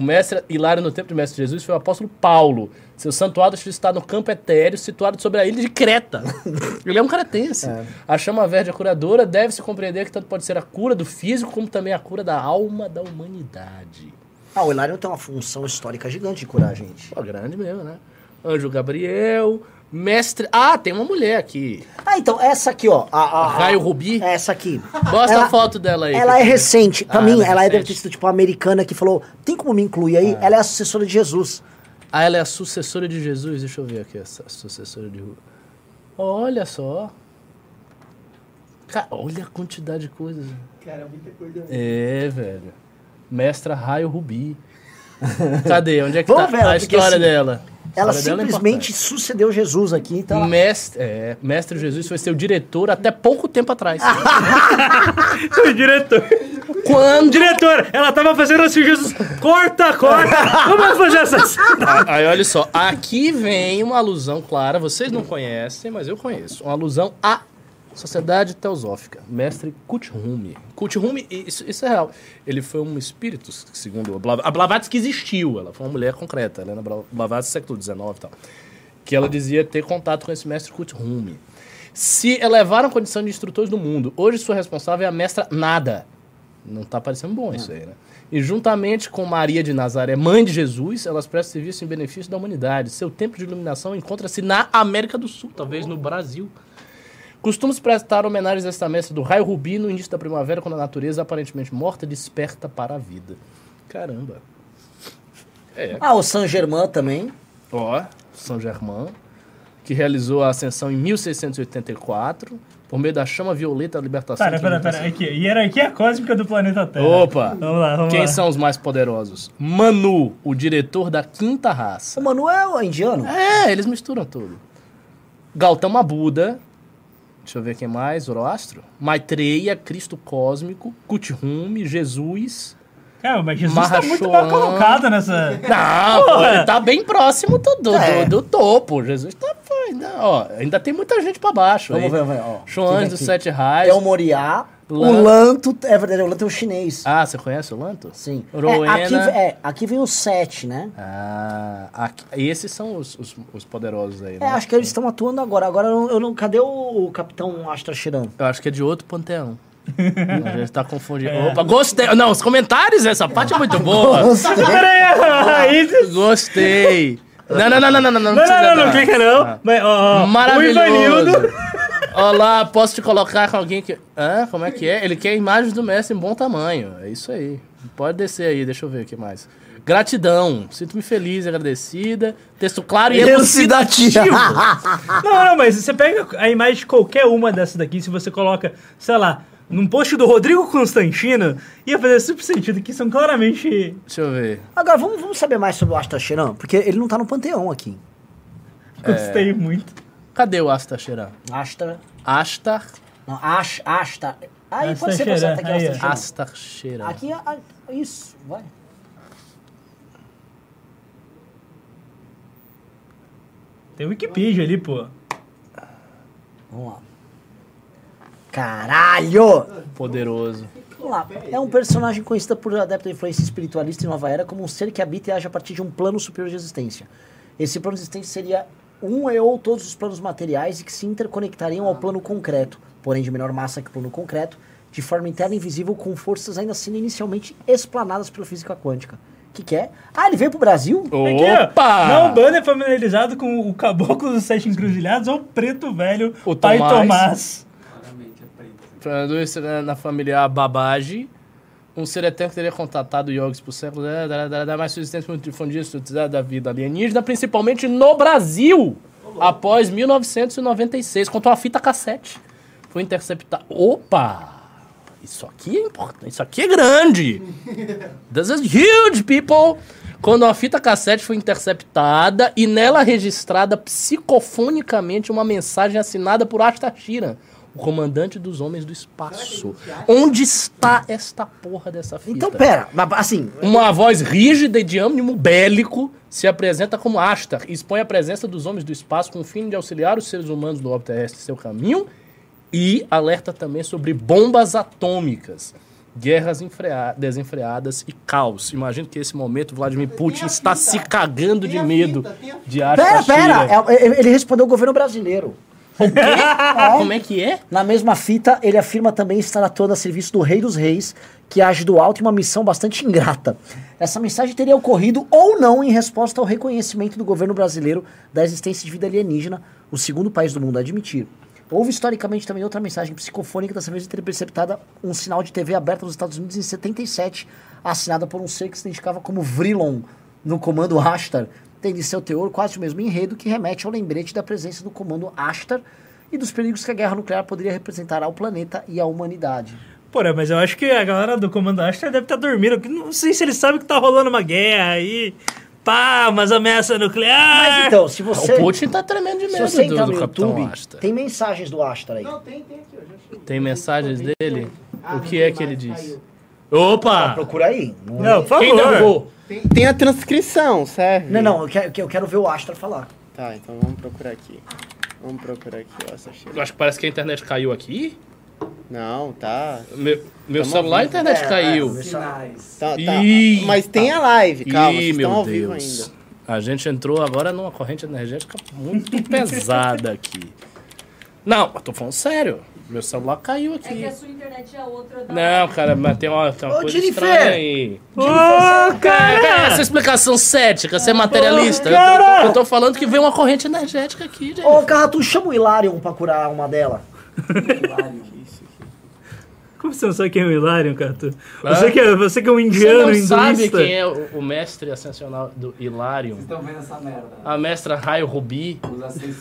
O mestre Hilário no tempo de Mestre Jesus foi o apóstolo Paulo. Seu santuário está no campo etéreo, situado sobre a ilha de Creta. [laughs] Ele é um cretense. A chama verde, a curadora, deve-se compreender que tanto pode ser a cura do físico, como também a cura da alma da humanidade. Ah, o Hilário tem uma função histórica gigante de curar a gente. Pô, grande mesmo, né? Anjo Gabriel, mestre... Ah, tem uma mulher aqui. Ah, então, essa aqui, ó. A, a- a- Raio Rubi. Essa aqui. Mostra Ela- a foto dela aí. Ela é recente. Pra Ah, mim, ela é ela é deve recente. ter sido tipo uma americana que falou: tem como me incluir aí? Ela é a sucessora de Jesus. Ah, ela é a sucessora de Jesus. Deixa eu ver aqui essa sucessora de. Olha só. Ca- olha a quantidade de coisas. Cara, muita coisa. É, velho. Mestra Raio Rubi. [laughs] Cadê? Onde é que Vamos tá ver a história assim, dela? A Ela é simplesmente importante. sucedeu Jesus aqui, então. ela- Mestre, é, Mestre Jesus foi seu diretor até pouco tempo atrás. [laughs] O diretor. Quando? Diretor, ela tava fazendo assim, Jesus. Corta, corta. Vamos fazer essas. Aí olha só, aqui vem uma alusão clara, vocês não conhecem, mas eu conheço. Uma alusão à Sociedade Teosófica, mestre Kuthumi. Kuthumi, isso, isso é real. Ele foi um espírito, segundo a Blavatsky. A Blavatsky existiu, ela foi uma mulher concreta, Helena Bla- Blavatsky, século XIX e tal. Que ela dizia ter contato com esse mestre Kuthumi. Se elevaram a condição de instrutores do mundo, hoje sua responsável é a mestra Nada. Não tá parecendo bom isso aí, né? E juntamente com Maria de Nazaré, mãe de Jesus, elas prestam serviço em benefício da humanidade. Seu tempo de iluminação encontra-se na América do Sul, talvez no Brasil. Costumamos prestar homenagens a esta mestra do raio rubi no início da primavera, quando a natureza, aparentemente morta, desperta para a vida. Caramba. É. Ah, o Saint Germain também. Ó, São Germain, que realizou a ascensão em 1684, por meio da chama violeta da libertação. Pera, pera, pera. Aqui, hierarquia cósmica do planeta Terra. Opa! Vamos lá, vamos Quem lá. são os mais poderosos? Manu, o diretor da quinta raça. O Manuel é indiano. É, eles misturam tudo. Gautama Buda. Deixa eu ver quem mais. Zoroastro. Maitreya, Cristo Cósmico. Kuthumi, Jesus. Cara, mas Jesus tá muito mal colocado nessa. Não, pô, ele tá bem próximo do, do, É. do, do topo. Jesus tá. Ainda, ó, ainda tem muita gente pra baixo. Vamos aí. ver, vamos ver. Ó. Quem dos? Sete Raios. É o Moriá. O Lan- Lanto. É verdade, o Lanto é o chinês. Ah, você conhece o Lanto? Sim. É, Rowena. aqui, é, aqui vem o sete, né? Ah, aqui- esses são os, os, os poderosos aí, É, né? acho que eles estão atuando agora. Agora eu não, eu não- cadê o, o Capitão Astra Shiran? Eu acho que é de outro panteão. [laughs] A gente tá confundindo. Opa, gostei. Não, os comentários, essa parte é muito [laughs] boa. Peraí, [laughs] raízes. Gostei. Não, não, não, não, não, não. Não, precisa não, não, não dar. clica não. Mas, ó, ó, O Maravilhoso. Ivanildo. Olá, posso te colocar com alguém que. Hã? Como é que é? Ele quer imagens do mestre em bom tamanho. É isso aí. Pode descer aí, deixa eu ver o que mais. Gratidão. Sinto-me feliz e agradecida. Texto claro e elucidativo. [laughs] Não, não, mas você pega a imagem de qualquer uma dessas daqui, se você coloca, sei lá, num post do Rodrigo Constantino, ia fazer super sentido, que são claramente. Deixa eu ver. Agora, vamos, vamos saber mais sobre o Astra Shiran? Porque ele não tá no panteão aqui. Gostei muito. Cadê o Asta Sheran? Astra... Astar. Não, Ash, Asta... Aí pode ser. Shiran, Tá aqui, Sheran. Aqui, a- a- isso, vai. Tem Wikipedia ali, pô. Vamos lá. Caralho! Poderoso. Vamos lá. É um personagem conhecido por adepto da influência espiritualista em Nova Era como um ser que habita e age a partir de um plano superior de existência. Esse plano de existência seria um e ou todos os planos materiais e que se interconectariam ao plano concreto, porém de menor massa que o plano concreto, de forma interna e invisível com forças ainda sendo inicialmente explanadas pela física quântica. O que, que é? Ah, ele veio pro Brasil? Opa! Não, Banda é familiarizado com o Caboclo dos Sete Encruzilhados ou o Preto Velho, O Pai Tomás. Tomás. Traduz na, na familiar Babaji. Um ser eterno que teria contatado yogis por séculos, da, da mais existência muito difundida estudada da vida alienígena, principalmente no Brasil, após 1996, contra uma fita cassete. Foi interceptado. Opa! Isso aqui é importante, isso aqui é grande! [laughs] This is huge, people! Quando a fita cassete foi interceptada e nela registrada psicofonicamente uma mensagem assinada por Asta o comandante dos homens do espaço. Onde está esta porra dessa fita? Então, pera, mas, assim, Uma voz rígida e de ânimo bélico se apresenta como Astar e expõe a presença dos homens do espaço com o fim de auxiliar os seres humanos do orbe terrestre em seu caminho e alerta também sobre bombas atômicas. guerras enfrea- desenfreadas e caos. Imagino que nesse momento Vladimir Putin está se cagando de medo de Pera, pera! é- é- ele respondeu o governo brasileiro. [laughs] Como é que é? Na mesma fita, ele afirma também estar atuando a serviço do Rei dos Reis, que age do alto em uma missão bastante ingrata. Essa mensagem teria ocorrido ou não em resposta ao reconhecimento do governo brasileiro da existência de vida alienígena, o segundo país do mundo a admitir. Houve historicamente também outra mensagem psicofônica, dessa vez interceptada um sinal de TV aberto nos Estados Unidos em 77, assinada por um ser que se identificava como Vrilon no comando Ashtar, tem de seu teor quase o mesmo enredo que remete ao lembrete da presença do comando Ashtar e dos perigos que a guerra nuclear poderia representar ao planeta e à humanidade. Porra, mas eu acho que a galera do Comando Astra deve estar dormindo. porque Não sei se eles sabem que tá rolando uma guerra aí. Pá, umas ameaças nucleares. Mas então, se você, O Putin tá tremendo de se medo você do, entrar do no Capitão YouTube, tem mensagens do Ashtar aí. Tem mensagens dele? O que é que ele diz? Ah, Opa! procura aí. Não, Não, por Quem favor. derrubou? Tem, tem a transcrição, serve? não, não, eu quero, eu quero ver o Ashtar falar. Tá, então vamos procurar aqui. Vamos procurar aqui, ó, essa. Eu acho que parece que a internet caiu aqui. Não, tá. Meu, meu celular a internet É, caiu. é, tá, tá. Ih, Mas tem a live, calma, Ih, vocês meu estão ao vivo Deus. ainda. A gente entrou agora numa corrente energética muito [laughs] pesada aqui. Não, eu tô falando sério. Meu celular caiu É que aqui. a sua internet é outra da. Não, cara, mas tem uma, tem uma Ô, coisa Jennifer! estranha aí. Ô, Cara, cara! essa explicação cética, você é materialista. Eu tô, eu tô falando que veio uma corrente energética aqui, gente. Ô, Carratu, chama o Hilarion pra curar uma dela. [laughs] Como você não sabe quem é o Hilarion, cara? Tu- Hã? Você, que é, você que é um Você indiano não hinduísta. sabe quem é o, o mestre ascensional do Hilarion? Vocês estão vendo essa merda. A mestra Raio Rubi?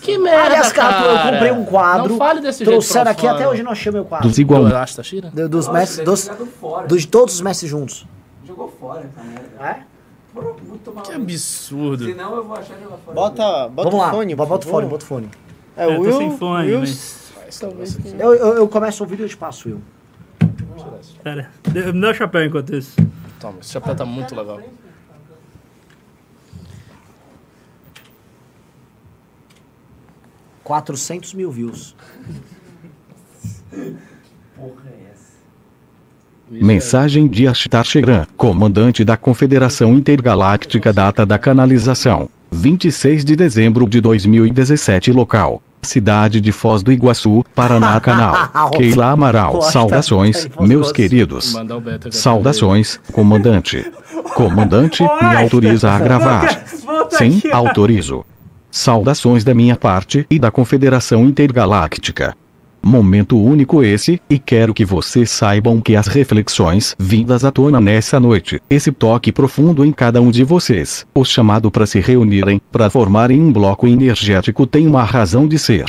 Que merda, Aliás, eu comprei um quadro. Não fale desse jeito Trouxeram aqui, até hoje não achei meu quadro. Dos igual. Do Asta Shira? Do- dos Nossa, mestres, dos, dos- de todos os mestres juntos. Jogou fora essa merda. É? Porra, muito mal. Que absurdo. Senão eu vou achar jogar fora. Bota, bota Vamos lá, o fone, por bota o fone, bota o fone. É, Eu o tô Will, sem fone, Will, mas- Eu, eu, eu começo a ouvir e eu te passo, Will. Pera, me dá o chapéu enquanto isso. Toma, esse chapéu tá muito legal. Quatrocentos mil views. Porra, é essa? Mensagem de Ashtar Sheran, comandante da Confederação Intergaláctica Data da Canalização. 26 de dezembro de 2017 Local. Cidade de Foz do Iguaçu, Paraná [laughs] Canal. Keila Amaral. Saudações, meus queridos. Saudações, comandante. [laughs] Comandante, me autoriza a gravar. Sim, autorizo. Saudações da minha parte e da Confederação Intergaláctica. Momento único esse, e quero que vocês saibam que as reflexões vindas à tona nessa noite, esse toque profundo em cada um de vocês, o chamado para se reunirem, para formarem um bloco energético tem uma razão de ser.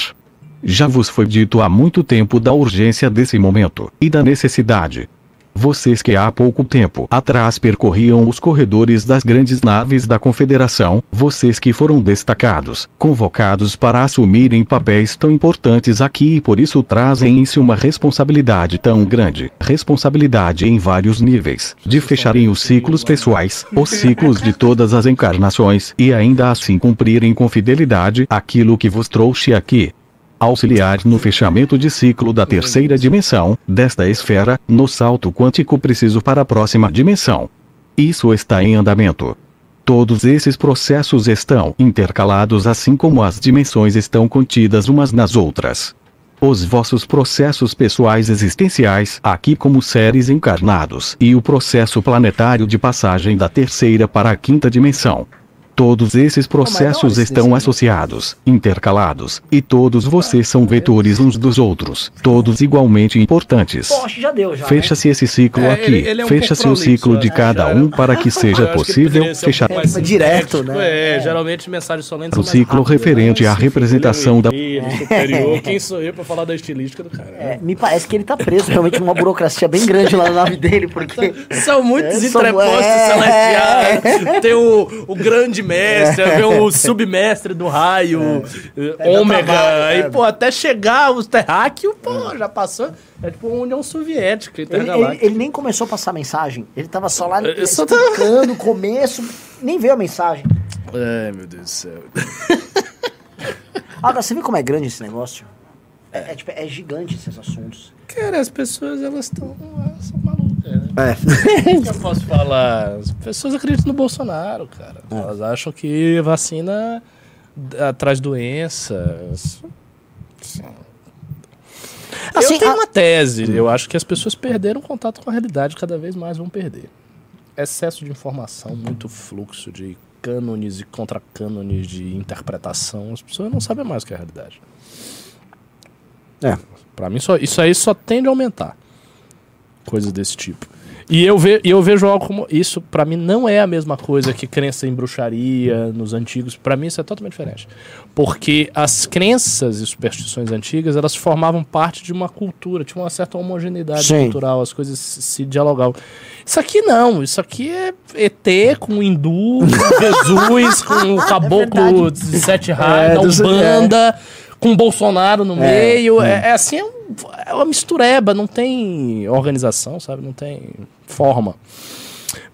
Já vos foi dito há muito tempo da urgência desse momento, e da necessidade. Vocês que há pouco tempo atrás percorriam os corredores das grandes naves da Confederação, vocês que foram destacados, convocados para assumirem papéis tão importantes aqui e por isso trazem em si uma responsabilidade tão grande, responsabilidade em vários níveis, de fecharem os ciclos pessoais, os ciclos de todas as encarnações, e ainda assim cumprirem com fidelidade aquilo que vos trouxe aqui auxiliar no fechamento de ciclo da terceira dimensão, desta esfera, no salto quântico preciso para a próxima dimensão. Isso está em andamento. Todos esses processos estão intercalados assim como as dimensões estão contidas umas nas outras. Os vossos processos pessoais existenciais, aqui como seres encarnados, e o processo planetário de passagem da terceira para a quinta dimensão. Todos esses processos esse estão associados, intercalados, e todos vocês são vetores uns dos outros, todos igualmente importantes. Né? Fecha-se esse ciclo É, aqui, é fecha-se o ciclo de eu cada um para que [laughs] seja possível fechar. É, direto, né? É, geralmente mensagens solenes O são mais ciclo rápidas, referente né? à representação da- é. [laughs] Quem sou eu pra falar da estilística do cara? É, me parece que ele tá preso realmente numa burocracia bem grande lá na nave dele, porque. São muitos É, entrepostos é. celestiais. Tem o, o grande mestre, tem o submestre do raio, eh, É, ômega. trabalho, aí, é. pô, até chegar os terráqueos, pô, já passou. É tipo uma União Soviética, Ele, ele, ele nem começou a passar mensagem. Ele tava só lá Eu explicando o começo, nem veio a mensagem. Ai, meu Deus do céu. Agora, você vê como é grande esse negócio? É, é, tipo, é gigante esses assuntos. Cara, as pessoas, elas estão. Elas são malucas. É. O que eu posso falar? As pessoas acreditam no Bolsonaro, cara. Elas acham que vacina traz doenças. Assim, eu tenho a- uma tese. Eu acho que as pessoas perderam contato com a realidade, cada vez mais vão perder. Excesso de informação, muito fluxo de cânones e contra-cânones de interpretação. As pessoas não sabem mais o que é a realidade. É. Pra mim, só, isso aí só tende a aumentar. Coisas desse tipo. E eu, ve, eu vejo algo como. Isso, pra mim, não é a mesma coisa que crença em bruxaria nos antigos. Pra mim, isso é totalmente diferente. Porque as crenças e superstições antigas, elas formavam parte de uma cultura, tinha uma certa homogeneidade Sim. cultural, as coisas se se dialogavam. Isso aqui não, isso aqui é ET com hindu, com [laughs] Jesus, com o caboclo verdade. de sete raios, É, da dos- Umbanda, com Bolsonaro no É, meio. É, é assim, é, um- é uma mistureba, não tem organização, sabe? Não tem forma.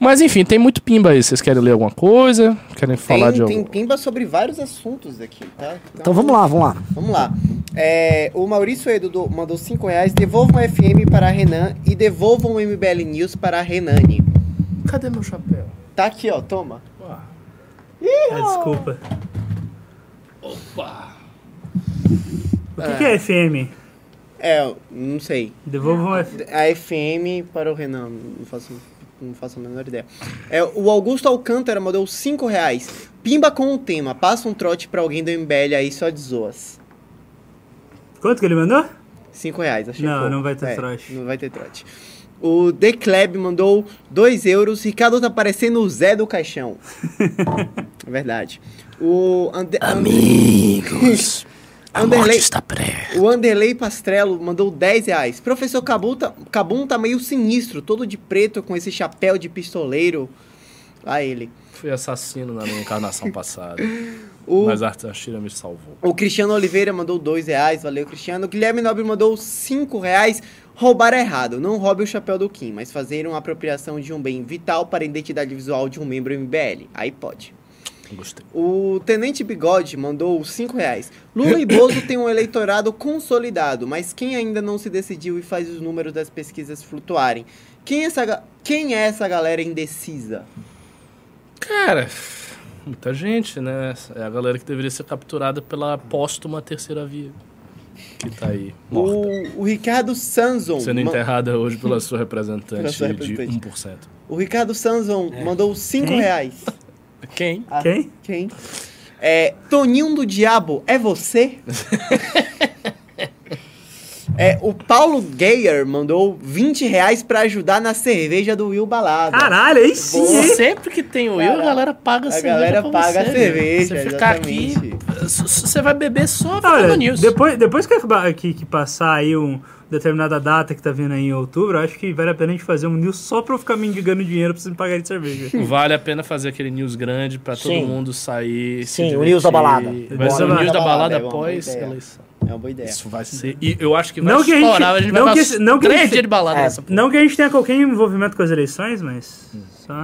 Mas enfim, tem muito pimba aí. Vocês querem ler alguma coisa? Querem falar de Tem, tem pimba sobre vários assuntos aqui, tá? Então vamos lá, vamos lá. Vamos lá. É, o Maurício Edu do- mandou 5 reais. Devolvam o FM para a Renan e devolvam o MBL News para a Renane. Cadê meu chapéu? Tá aqui, ó. Toma. Ah, desculpa. Opa! O que, que é FM? É, não sei. Devolvam o FM. A FM para o Renan. Não faço, não faço a menor ideia. É, o Augusto Alcântara mandou 5 reais. Pimba com o tema. Passa um trote pra alguém do MBL aí só de zoas. Quanto que ele mandou? 5 reais, achei Não, pouco. não vai ter É, trote. Não vai ter trote. O The Kleb mandou 2 euros. Ricardo tá parecendo o Zé do Caixão. [laughs] é verdade. O Ande Amigos, a Anderlei- morte está. O Anderlei Pastrello mandou 10 reais. Professor Cabum tá, Cabum tá meio sinistro, todo de preto com esse chapéu de pistoleiro. Lá ele. Fui assassino na minha encarnação passada. [laughs] O, Mas a Shira me salvou. o Cristiano Oliveira mandou 2 reais. Valeu, Cristiano. O Guilherme Nobre mandou 5 reais. Roubar é errado. Não roube o chapéu do Kim, mas fazer uma apropriação de um bem vital para a identidade visual de um membro MBL. Aí pode. Gostei. O Tenente Bigode mandou 5 reais. Lula e Bozo têm um eleitorado consolidado, mas quem ainda não se decidiu e faz os números das pesquisas flutuarem? Quem é essa, quem é essa galera indecisa? Cara, muita gente, né? É a galera que deveria ser capturada pela póstuma terceira via. Que tá aí, morta. O, o Ricardo Sanzon. Sendo enterrada hoje pela sua representante, [laughs] Pela sua de representante. 1%. O Ricardo Sanzon mandou 5 Quem? reais. [laughs] Quem? Ah, Quem? Quem? É, Toninho do Diabo, é você? [laughs] é, o Paulo Geyer mandou 20 reais pra ajudar na cerveja do Will Balada. Caralho, aí sim, Boa. hein? Sempre que tem o eu, a galera paga a cerveja. galera pra paga você, a cerveja, Você ficar aqui, você vai beber só Olha, falando news. depois, depois que, que, que passar aí um determinada data que tá vindo aí em outubro, eu acho que vale a pena a gente fazer um news só pra eu ficar mendigando dinheiro pra vocês me pagarem de cerveja. Vale a pena fazer aquele news grande pra todo Sim. mundo sair. se Sim, o news da balada. Vai ser o news da balada É após ideia. eleição. É uma boa ideia. Isso vai ser. E eu acho que vai Não que a gente- estourar. A gente, não vai que não que três dias de balada É. nessa porra. Não que a gente tenha qualquer envolvimento com as eleições, mas.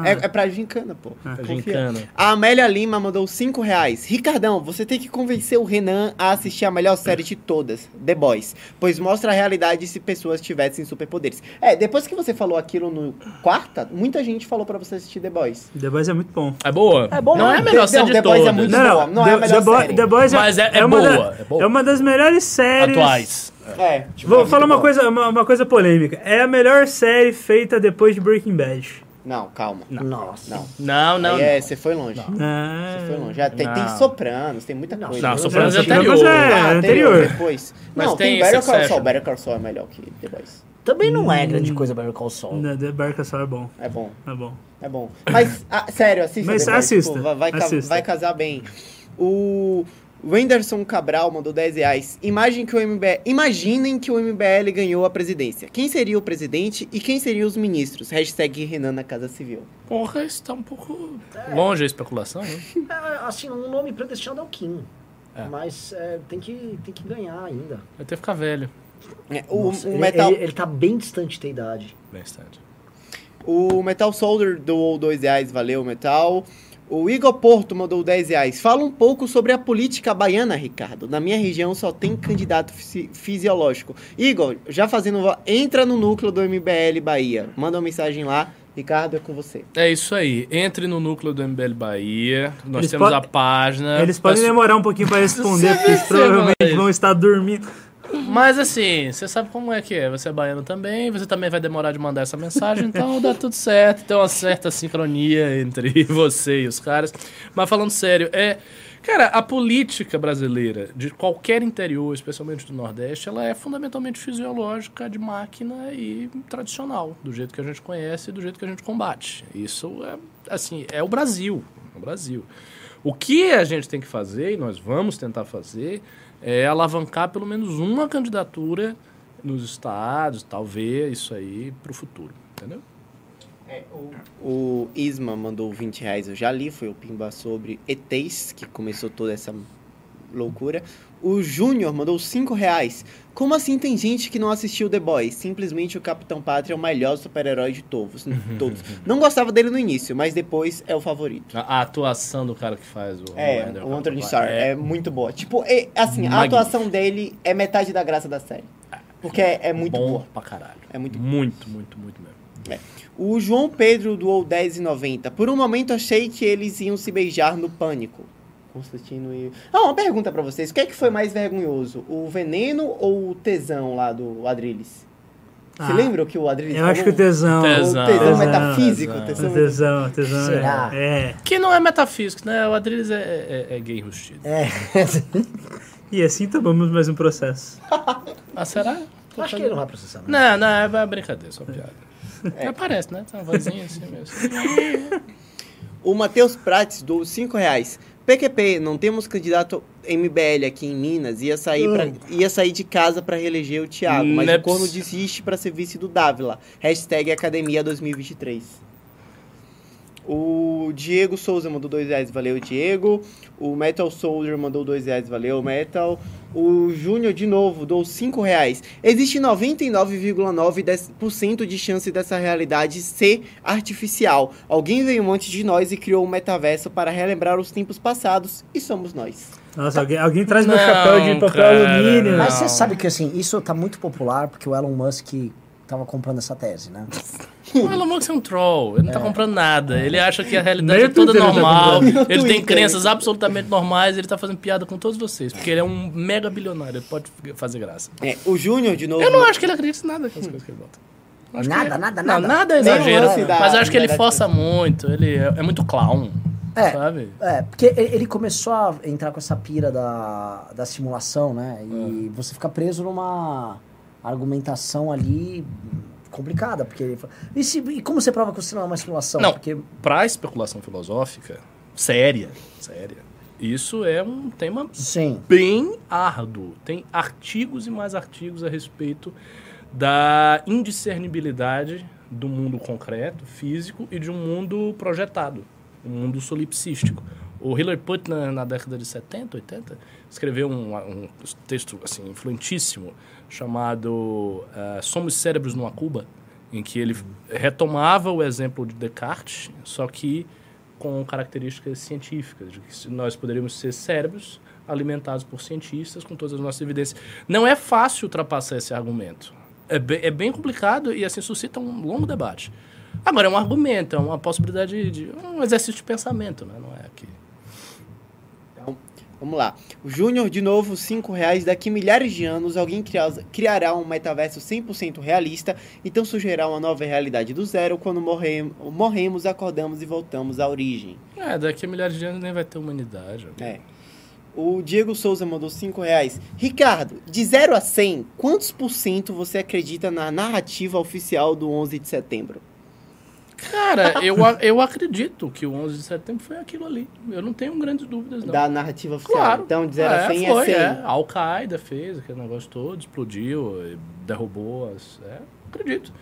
É, é pra gincana, pô. A Confia. gincana. A Amélia Lima mandou 5 reais. Ricardão, você tem que convencer o Renan a assistir a melhor série de todas, The Boys. Pois mostra a realidade se pessoas tivessem superpoderes. É, depois que você falou aquilo no quarta, muita gente falou pra você assistir The Boys. The Boys é muito bom. É boa? É bom, Não né? é a melhor The- série não, de The Boys é todas. muito Não, boa. não, Não é a The, melhor The, série. The Boys é, Mas é- é uma boa, da- é boa. é uma das melhores séries. Atuais. É. tipo, Vou é falar uma bom. coisa, uma, uma coisa polêmica. É a melhor série feita depois de Breaking Bad. Não, calma. Nossa. Não. Não, não. Aí é, você foi longe. Você foi longe. Já tem, tem Não. Sopranos, tem muita Não, coisa. Não, Não, Sopranos é Sopranos anterior. é- Ah, anterior. Depois. Mas não, tem tem, Better Call. Saul. Better Call Saul é melhor que The Boys. Também não é grande coisa Better Call Saul. Não, The Barca só é bom. É bom. É bom. É bom. Mas, ah, sério, assista. Mas The Boys, assista, vai, vai, ca- assista. vai casar bem. O Wenderson Cabral mandou 10 reais. Imagem que o MBL, imaginem que o MBL ganhou a presidência. Quem seria o presidente e quem seriam os ministros? Hashtag Renan na Casa Civil. Porra, isso tá um pouco longe a especulação, né? [laughs] É, assim, um nome predestinado é o Kim. É. Mas é, tem, que, tem que ganhar ainda. Vai ter que ficar velho. É, o, Nossa, o ele, Metal, ele, ele tá bem distante da idade. Bem instante. o Metal Soldier doou 2 reais, valeu, Metal. O Igor Porto mandou 10 reais. Fala um pouco sobre a política baiana, Ricardo. Na minha região só tem candidato fisi- fisiológico. Igor, já fazendo. Entra no núcleo do MBL Bahia. Manda uma mensagem lá. Ricardo, é com você. É isso aí. Entre no núcleo do MBL Bahia. Nós Eles temos a página. Eles podem Peço- demorar um pouquinho pra responder, porque eles Você provavelmente vão estar dormindo. Mas assim, você sabe como é que é. Você é baiano também, você também vai demorar de mandar essa mensagem, então dá tudo certo. Tem uma certa sincronia entre [laughs] você e os caras. Mas falando sério, é. Cara, a política brasileira, de qualquer interior, especialmente do Nordeste, ela é fundamentalmente fisiológica, de máquina e tradicional, do jeito que a gente conhece e do jeito que a gente combate. Isso é, assim, é o Brasil. É o Brasil. O que a gente tem que fazer, e nós vamos tentar fazer, é alavancar pelo menos uma candidatura nos estados, talvez isso aí para o futuro, entendeu? O Isma mandou 20 reais, eu já li, foi o Pimba sobre ETs, que começou toda essa loucura. O Júnior mandou 5 reais. Como assim tem gente que não assistiu The Boys? Simplesmente o Capitão Pátria é o melhor super-herói de todos. [laughs] todos. Não gostava dele no início, mas depois é o favorito. A, a atuação do cara que faz o É, o Anthony Starr é, muito boa. Tipo, é, assim, a Magnífico. atuação dele é metade da graça da série. Porque é, é muito bom boa. pra caralho. É muito Muito, muito, muito mesmo. O João Pedro doou 10,90. Por um momento achei que eles iam se beijar no pânico. Constantino e. Ah, uma pergunta pra vocês. O que é que foi mais vergonhoso? O veneno ou o tesão lá do Adrilles? Você Ah, lembra o que o Adrilles Eu acho que o tesão. Tesão. O tesão Tesão, metafísico. tesão. tesão O tesão, tesão. Será? É. Que não é metafísico, né? O Adriles é, é, é gay enrustido. É. [laughs] E assim tomamos mais um processo. [laughs] Ah, será? Acho que ele não vai processar, né? Não, não, é é brincadeira, só piada. É. Parece, né? Tem uma vozinha assim mesmo. [laughs] O Matheus Prates doou 5 reais. PQP, não temos candidato MBL aqui em Minas. Ia sair, pra- ia sair de casa pra reeleger o Thiago, mas Neps. o corno desiste pra ser vice do Dávila. Hashtag Academia 2023. O Diego Souza mandou 2 reais, valeu, Diego. O Metal Soldier mandou 2 reais, valeu, Metal. O Júnior, de novo, dou 5 reais. Existe 99,9% de chance dessa realidade ser artificial. Alguém veio antes de nós e criou um metaverso para relembrar os tempos passados, e somos nós. Nossa, alguém, alguém traz meu Não, chapéu de papel cara, alumínio. Mas Não. você sabe que assim, isso tá muito popular porque o Elon Musk tava comprando essa tese, né? O Elon Musk é um troll, ele não tá comprando nada. Ele acha que a realidade Nem é toda tá normal. Ele tem Twitter. crenças absolutamente normais, ele tá fazendo piada com todos vocês. Porque ele é um mega bilionário, ele pode fazer graça. É, o Júnior, de novo. Eu não acho que ele acredita em nada daquelas coisas que ele bota. Acho Nada, ele- nada, Não, nada. nada é exagero. da- mas eu acho que ele força muito, ele é, é muito clown. É. Sabe? É, porque ele começou a entrar com essa pira da, da simulação, né? E você fica preso numa argumentação ali complicada, porque e, se- e como você prova que isso não é uma simulação? Não. Porque Pra especulação filosófica, séria, séria, isso é um tema sim, bem árduo. Tem artigos e mais artigos a respeito da indiscernibilidade do mundo concreto, físico, e de um mundo projetado, um mundo solipsístico. O Hillary Putnam, na década de 70, 80, escreveu um, um texto assim, influentíssimo chamado eh, Somos Cérebros numa Cuba, em que ele retomava o exemplo de Descartes, só que com características científicas, de que nós poderíamos ser cérebros alimentados por cientistas com todas as nossas evidências. Não é fácil ultrapassar esse argumento. É bem, é bem complicado e assim suscita um longo debate. Agora, é um argumento, é uma possibilidade de um exercício de pensamento, né? não é aqui. Vamos lá. O Júnior, de novo, 5 reais. Daqui milhares de anos, alguém cria- criará um metaverso 100% realista, então surgirá uma nova realidade do zero. Quando morrem- morremos, acordamos e voltamos à origem. É, daqui a milhares de anos nem vai ter humanidade. É. O Diego Souza mandou 5 reais. Ricardo, de 0 a 100, quantos por cento você acredita na narrativa oficial do 11 de setembro? Cara, eu, eu acredito que o 11 de setembro foi aquilo ali. Eu não tenho grandes dúvidas, não. Da narrativa oficial. Claro. Então, de 0 a 100 foi, é 100. É. A Al-Qaeda fez aquele negócio todo, explodiu, e derrubou as. É, acredito.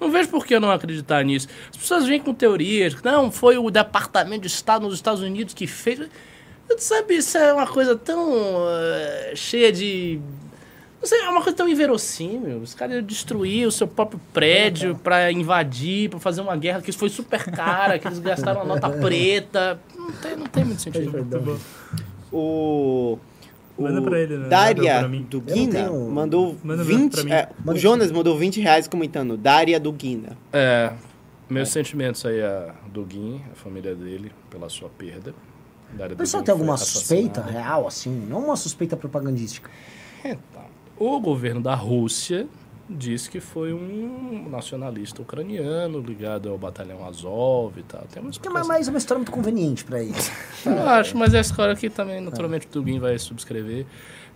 Não vejo por que eu não acreditar nisso. As pessoas vêm com teorias, não, foi o Departamento de Estado nos Estados Unidos que fez. Sabe, isso é uma coisa tão eh, cheia de Sei, é uma coisa tão inverossímil. Os caras iam destruir o seu próprio prédio pra invadir, pra fazer uma guerra que foi super cara, que eles gastaram uma nota [laughs] preta. Não tem, não tem muito sentido. Muito bom. O. o Manda pra ele, né? Daria mim. do Guina mandou Manda 20. pra mim. é, o Jonas mandou 20 reais comentando. Daria do Guina. É, meus sentimentos aí a do Guin, a família dele, pela sua perda. Dário O pessoal Dugin tem alguma suspeita real, assim? Não uma suspeita propagandística. Então, o governo da Rússia diz que foi um nacionalista ucraniano ligado ao batalhão Azov e tal. Tem Que é mais uma história muito conveniente pra eles. [laughs] Eu acho, mas é a história que também, naturalmente, o Dugin vai subscrever.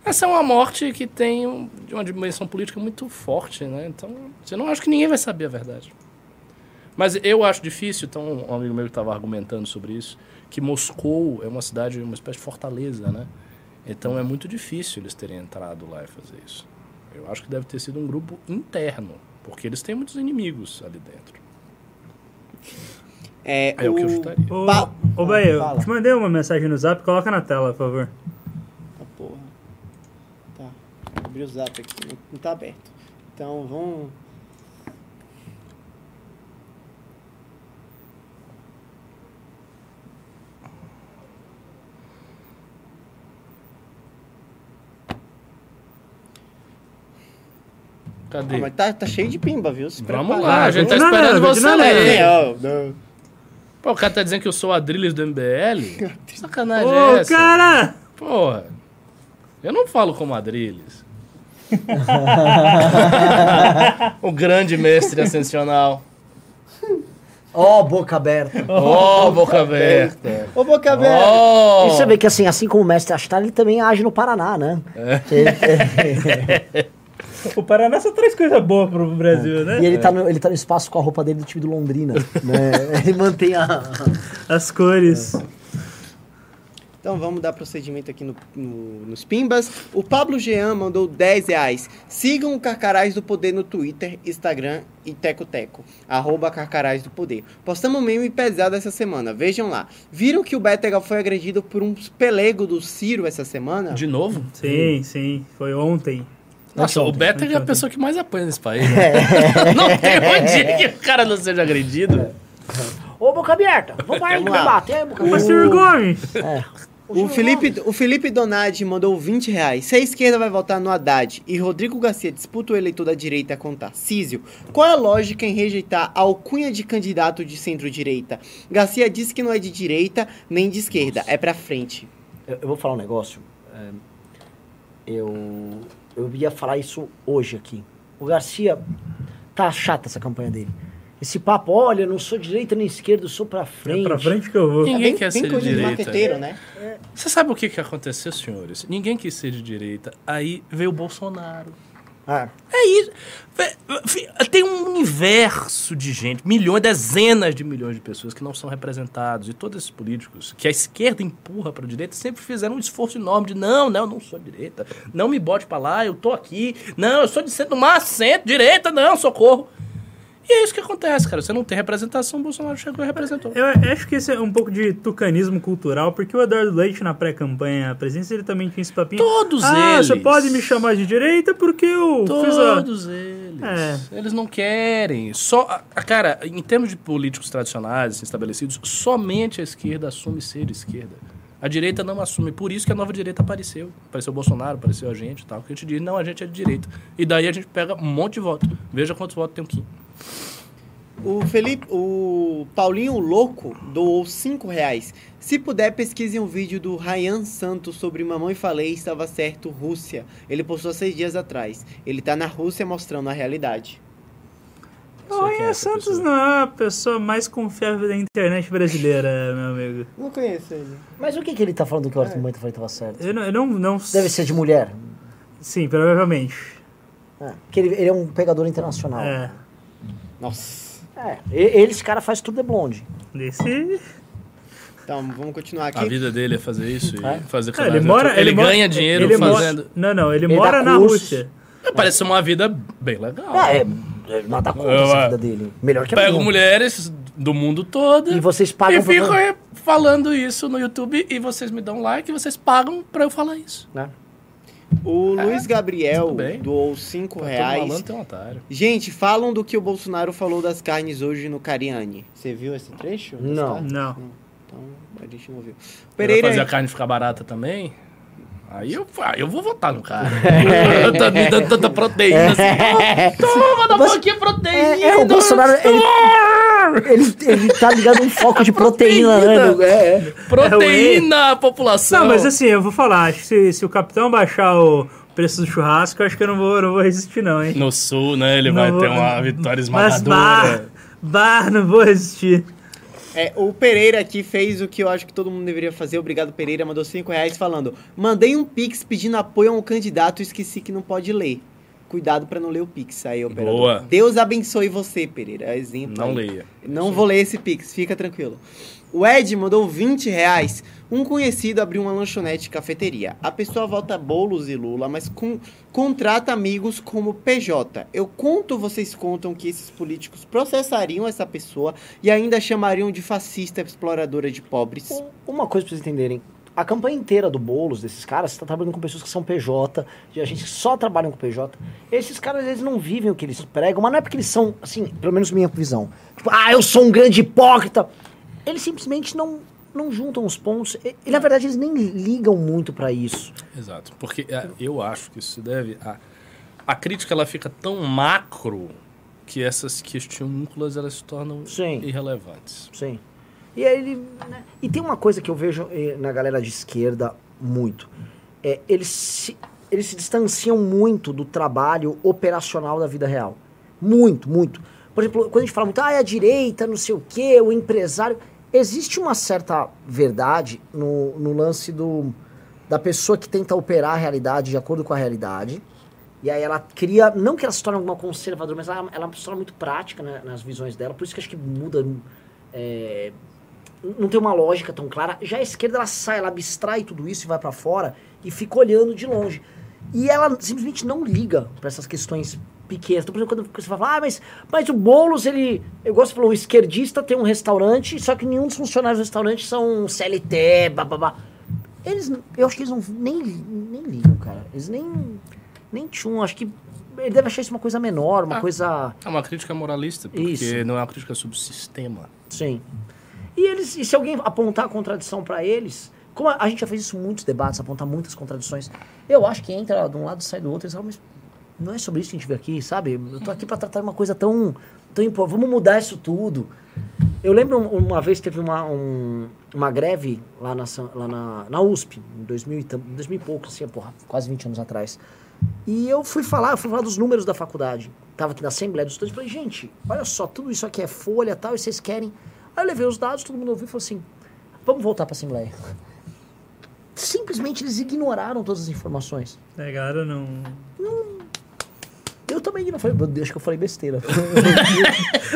Essa é uma morte que tem um- uma dimensão política muito forte, né? Então, eu não acho que ninguém vai saber a verdade. Mas eu acho difícil, então, um amigo meu que estava argumentando sobre isso, que Moscou é uma cidade, uma espécie de fortaleza, né? Então é muito difícil eles terem entrado lá e fazer isso. Eu acho que deve ter sido um grupo interno, porque eles têm muitos inimigos ali dentro. É, É o que eu o- chutaria. Ô, Pa- ô Bahia, eu te mandei uma mensagem no zap, coloca na tela, por favor. Ah, porra. Tá. Abri o zap aqui, não, não tá aberto. Então vamos. Cadê? Ah, mas tá, tá cheio de pimba, viu? Se Vamos prepara. lá, a gente tá Não, esperando não, você não, ler. É, ó, não. Pô, o cara tá dizendo que eu sou o Adrilles do MBL? [laughs] Sacanagem é Ô, essa? cara! Porra. Eu não falo como Adrilles. [laughs] o grande mestre ascensional. Ó, boca aberta. Ó, boca aberta. Ô, Boca Aberta! Ó. E você vê que assim, assim como o mestre Astar, ele também age no Paraná, né? Ele- [laughs] O Paraná só traz coisa boa pro Brasil, né? e ele tá, no, ele tá no espaço com a roupa dele do time do Londrina. né? [laughs] Ele mantém a. As cores. Então vamos dar procedimento aqui no, no- nos Pimbas. O Pablo Jean mandou 10 reais. Sigam o Carcarás do Poder no Twitter, Instagram e Teco Teco. Arroba Carcarás do Poder. Postamos um meme pesado essa semana. Vejam lá. Viram que o Bétega foi agredido por um pelego do Ciro essa semana? De novo? Sim, sim. Foi ontem. Nossa, o Better é a pessoa que mais apanha nesse país. né? [laughs] não tem um dia que o cara não seja agredido. Ô, boca aberta! Vamos aí, Vamos lá. debater aí, boca Mas aberta. Ciro Gomes! É. O Felipe, o Felipe Donadi mandou 20 reais. Se a esquerda vai votar no Haddad e Rodrigo Garcia disputa o eleitor da direita com Tarcísio, qual é a lógica em rejeitar a alcunha de candidato de centro-direita? Garcia disse que não é de direita nem de esquerda, é pra frente. Eu, eu vou falar um negócio. é, eu, eu ia falar isso hoje aqui. O Garcia, tá chata essa campanha dele. Esse papo, olha, eu não sou direita nem esquerda, eu sou pra É frente. pra frente que eu vou. Ninguém bem, quer bem ser de direita. né? Você sabe o que, que aconteceu, senhores? Ninguém quis ser de direita. Aí veio o Bolsonaro. Ah, É isso. Tem um universo de gente, milhões, dezenas de milhões de pessoas que não são representados. E todos esses políticos que a esquerda empurra para a direita sempre fizeram um esforço enorme de não, não, eu não sou direita. Não me bote para lá, eu tô aqui. Não, eu sou de centro, mas centro, direita, não, socorro. E é isso que acontece, cara. Você não tem representação, o Bolsonaro chegou e representou. Eu acho que esse é um pouco de tucanismo cultural, porque o Eduardo Leite, na pré-campanha à presidência, ele também tinha esse papinho. Todos ah, eles. você pode me chamar de direita porque eu fiz a... Todos eles. É. Eles não querem. Só, cara, em termos de políticos tradicionais, assim, estabelecidos, somente a esquerda assume ser esquerda. A direita não assume. Por isso que a nova direita apareceu. Apareceu o Bolsonaro, apareceu a gente e tal. Que a gente diz, não, a gente é de direita. E daí a gente pega um monte de voto. Veja quantos votos tem o Kim. O Felipe, o Paulinho Louco doou 5 reais. Se puder, pesquise um vídeo do Ryan Santos sobre Mamãe Falei Estava Certo Rússia. Ele postou seis dias atrás. Ele tá na Rússia mostrando a realidade. Quem é Santos pessoa. não é a pessoa mais confiável da internet brasileira, meu amigo. Não conheço ele. mas o que, que ele tá falando que o Arthur Moita falou que tava certo? Eu não... Eu não, não... Deve ser de mulher. Sim, provavelmente. É, porque ele, ele é um pegador internacional. É. Nossa. É, ele, esse cara faz tudo de blonde. Desse... Então, vamos continuar A aqui. vida dele é fazer isso e É. fazer canais ele mora... Ele, mora- ganha dinheiro ele mora- fazendo. Não, não, ele, Ele mora na cursos. Rússia. Parece uma vida bem legal. É, é, nada contra Eu, essa é. vida dele. Melhor que a Pego minha. mulheres do mundo todo. E vocês E pagam pra- fico aí falando isso no YouTube e vocês me dão like e vocês pagam pra eu falar isso. né? O Luiz Gabriel doou 5 Todo reais. malandro tem um otário. Gente, falam do que o Bolsonaro falou das carnes hoje no Cariani. Você viu esse trecho? Não. Não. Então, a gente não viu. Pereira... Pereira, fazer a carne ficar barata também? Aí eu, eu vou votar no cara. [laughs] tá me dando tanta proteína assim. [laughs] Toma, dá um Você- pouquinho de proteína. É, é, o Bolsonaro, ele, ele, ele tá ligado a um foco de [laughs] proteína, né? Proteína. É, é. Proteína, população. Não, mas assim, eu vou falar, acho que se, se o capitão baixar o preço do churrasco, eu acho que eu não vou, não vou resistir não, hein? No sul, né, ele Não vai vou- ter uma vitória Mas bar, esmagadora. bar, não vou resistir. É, o Pereira aqui fez o que eu acho que todo mundo deveria fazer. Obrigado, Pereira. Mandou 5 reais falando: Mandei um pix pedindo apoio a um candidato, esqueci que não pode ler. Cuidado pra não ler o pix aí, operador. Boa. Deus abençoe você, Pereira. É Exemplo. Não aí. leia. Não vou ler esse pix, fica tranquilo. O Ed mandou 20 reais. Um conhecido abriu uma lanchonete e cafeteria. A pessoa vota bolos e Lula, mas com- contrata amigos como PJ. Eu conto, vocês contam que esses políticos processariam essa pessoa e ainda chamariam de fascista exploradora de pobres. Um- Uma coisa pra vocês entenderem. A campanha inteira do Boulos, desses caras, você tá trabalhando com pessoas que são PJ, de agentes que só trabalham com PJ. Esses caras, eles não vivem o que eles pregam, mas não é porque eles são, assim, pelo menos minha visão. Tipo, ah, eu sou um grande hipócrita. Eles simplesmente não, não juntam os pontos. E, e, na verdade, eles nem ligam muito pra isso. Exato. Porque é, eu acho que isso se deve a... A crítica, ela fica tão macro que essas questionúnculas, elas se tornam Sim. irrelevantes. Sim. E ele. né? E tem uma coisa que eu vejo eh, na galera de esquerda muito. É, eles, se, eles se distanciam muito do trabalho operacional da vida real. Muito, muito. Por exemplo, quando a gente fala muito, ah, é a direita, não sei o quê, o empresário. Existe uma certa verdade no, no lance do, da pessoa que tenta operar a realidade de acordo com a realidade. E aí ela cria, não que ela se torne uma conservadora, mas ela, ela se torna muito prática né, nas visões dela. Por isso que acho que muda. é, não tem uma lógica tão clara. Já a esquerda ela sai, ela abstrai tudo isso e vai pra fora e fica olhando de longe. E ela simplesmente não liga pra essas questões pequenas. Então, por exemplo, quando você fala, ah, mas, mas o Boulos, ele. Eu gosto de falar, o esquerdista tem um restaurante, só que nenhum dos funcionários do restaurante são CLT, bababá. Eles, eu acho que eles não nem, nem ligam, cara. Eles nem. Nem tchum. Acho que ele deve achar isso uma coisa menor, uma Ah. coisa. É uma crítica moralista, porque Isso. não é uma crítica sobre o sistema. Sim. E eles, e se alguém apontar a contradição pra eles, como a, a gente já fez isso em muitos debates, apontar muitas contradições, eu acho que entra de um lado sai do outro, eles falam, mas não é sobre isso que a gente veio aqui, sabe? Eu tô aqui pra tratar uma coisa tão, tão importante, vamos mudar isso tudo. Eu lembro um- uma vez teve uma, um- uma greve lá, na, lá na, na USP, em 2000, e tam- 2000 e pouco, assim, porra, quase 20 anos atrás. E eu fui falar, fui falar dos números da faculdade. Tava aqui na Assembleia dos Estudantes e falei, gente, olha só, tudo isso aqui é folha tal, e vocês querem. Aí eu levei os dados, todo mundo ouviu e falou assim: vamos voltar pra Assembleia. [laughs] Simplesmente eles ignoraram todas as informações. É, galera, não. Eu também não falei, deixa que eu falei besteira.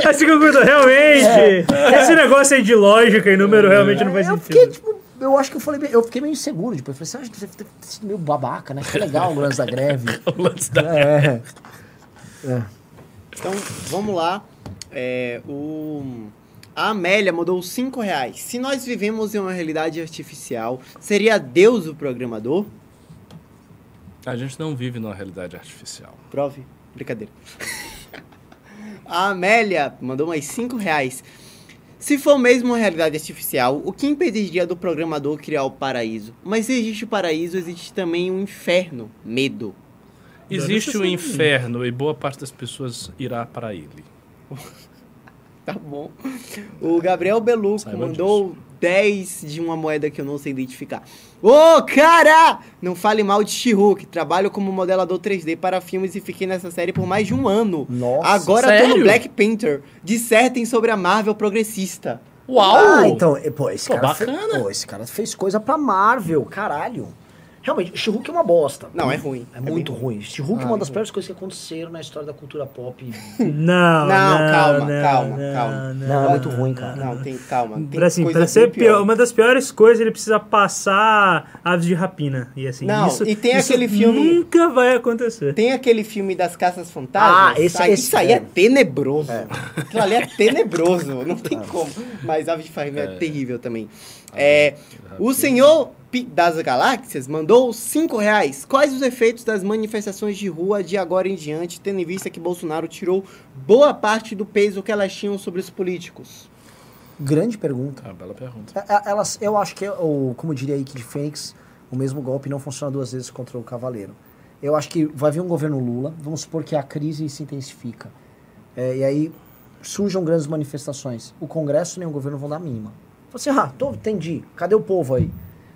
Assim que eu curto, realmente! Esse negócio aí de lógica e número realmente não faz eu sentido. fiquei, tipo, eu acho que eu falei, eu fiquei meio inseguro depois. Falei, você acha que você deve ter sido meio babaca, né? Que legal o lance da greve. [laughs] O lance da- É. Então, vamos lá. É, o... A Amélia mandou 5 reais. Se nós vivemos em uma realidade artificial, seria Deus o programador? A gente não vive numa realidade artificial. Prove. Brincadeira. [laughs] A Amélia mandou mais 5 reais. Se for mesmo uma realidade artificial, o que impediria do programador criar o paraíso? Mas se existe o paraíso, existe também o inferno, medo. Existe o ser inferno e boa parte das pessoas irá para ele. [laughs] Tá bom. O Gabriel Beluco Saiba mandou 10 de uma moeda que eu não sei identificar. Ô, cara! Não fale mal de She-Hulk. Trabalho como modelador 3D para filmes e fiquei nessa série por mais de um ano. Nossa, Agora tô sério? no Black Panther. Dissertem sobre a Marvel progressista. Uau! Ah, então, pô, esse Pô, cara. fe- bacana. pô, esse cara fez coisa pra Marvel, caralho. Realmente, She-Hulk é uma bosta. Não, é ruim. É, É muito bem ruim. She-Hulk é Ah, uma das é piores coisas que aconteceram na história da cultura pop. [laughs] Não, não, calma, não, calma, não, calma. Não, é muito ruim, cara. Não, tem calma. Tem Pra, assim, coisa pra ser pior. pior, uma das piores coisas, ele precisa passar aves de rapina. E assim, Não, isso, e tem isso aquele filme- Nunca vai acontecer. Tem aquele filme das caças fantasmas. Ah, esse- Ah, esse- isso aí é, é. tenebroso. Aquilo ali é tenebroso, não tem [laughs] como. Mas Ave de Farinha é. terrível também. É, o senhor Pi- das Galáxias mandou 5 reais. Quais os efeitos das manifestações de rua de agora em diante, tendo em vista que Bolsonaro tirou boa parte do peso que elas tinham sobre os políticos? Grande pergunta. Ah, bela pergunta. É, é, Elas, eu acho que, o, como diria Ike de Fênix, o mesmo golpe não funciona duas vezes contra o cavaleiro. Eu acho que vai vir um governo Lula, vamos supor que a crise se intensifica. É, e aí surjam grandes manifestações. O Congresso nem o governo vão dar mínima. Assim, ah, tô, entendi, cadê o povo aí?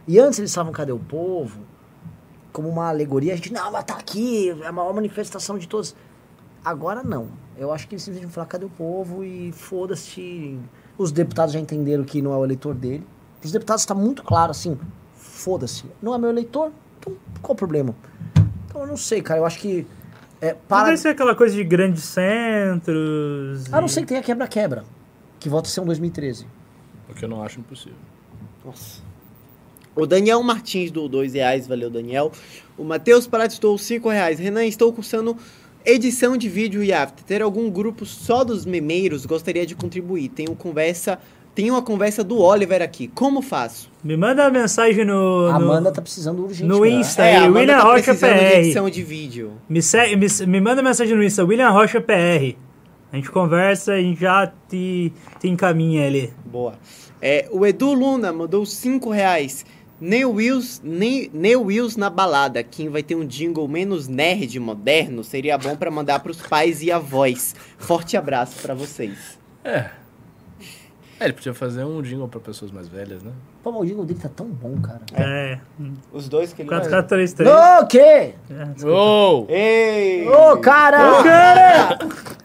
E antes eles estavam, cadê o povo? Como uma alegoria, a gente, não, mas tá aqui, é a maior manifestação de todos. Agora não. Eu acho que eles simplesmente vão falar, cadê o povo? E foda-se. Os deputados já entenderam que não é o eleitor dele. Os deputados está muito claro assim, foda-se. Não é meu eleitor? Então qual o problema? Então eu não sei, cara. Eu acho que. É, para... Deve ser aquela coisa de grandes centros. A não e- ser que tenha quebra-quebra. Que volta a ser um 2013. O que eu não acho impossível. Nossa. O Daniel Martins doou 2 reais, valeu Daniel. O Matheus Prates doou 5 reais. Renan, estou cursando edição de vídeo e after. Ter algum grupo só dos memeiros gostaria de contribuir. Tenho conversa, tenho uma conversa do Oliver aqui. Como faço? Me manda uma mensagem no. A no- Amanda tá precisando urgente. no? Insta. É, aí, William tá Rocha precisando de PR. edição de vídeo. Me, segue, me, me manda mensagem no Insta, William Rocha PR. A gente conversa, a gente já te, te encaminha ali. Boa. É, o Edu Luna mandou 5 reais. Neil Wills, Neil, Neil Wills na balada. Quem vai ter um jingle menos nerd moderno seria bom pra mandar pros pais e avós. Forte abraço pra vocês. É. É, ele podia fazer um jingle pra pessoas mais velhas, né? Pô, mas o jingle dele tá tão bom, cara. É. Os dois que ele 4433. Ô, quê? Oh! Ei! Ô, cara! [laughs]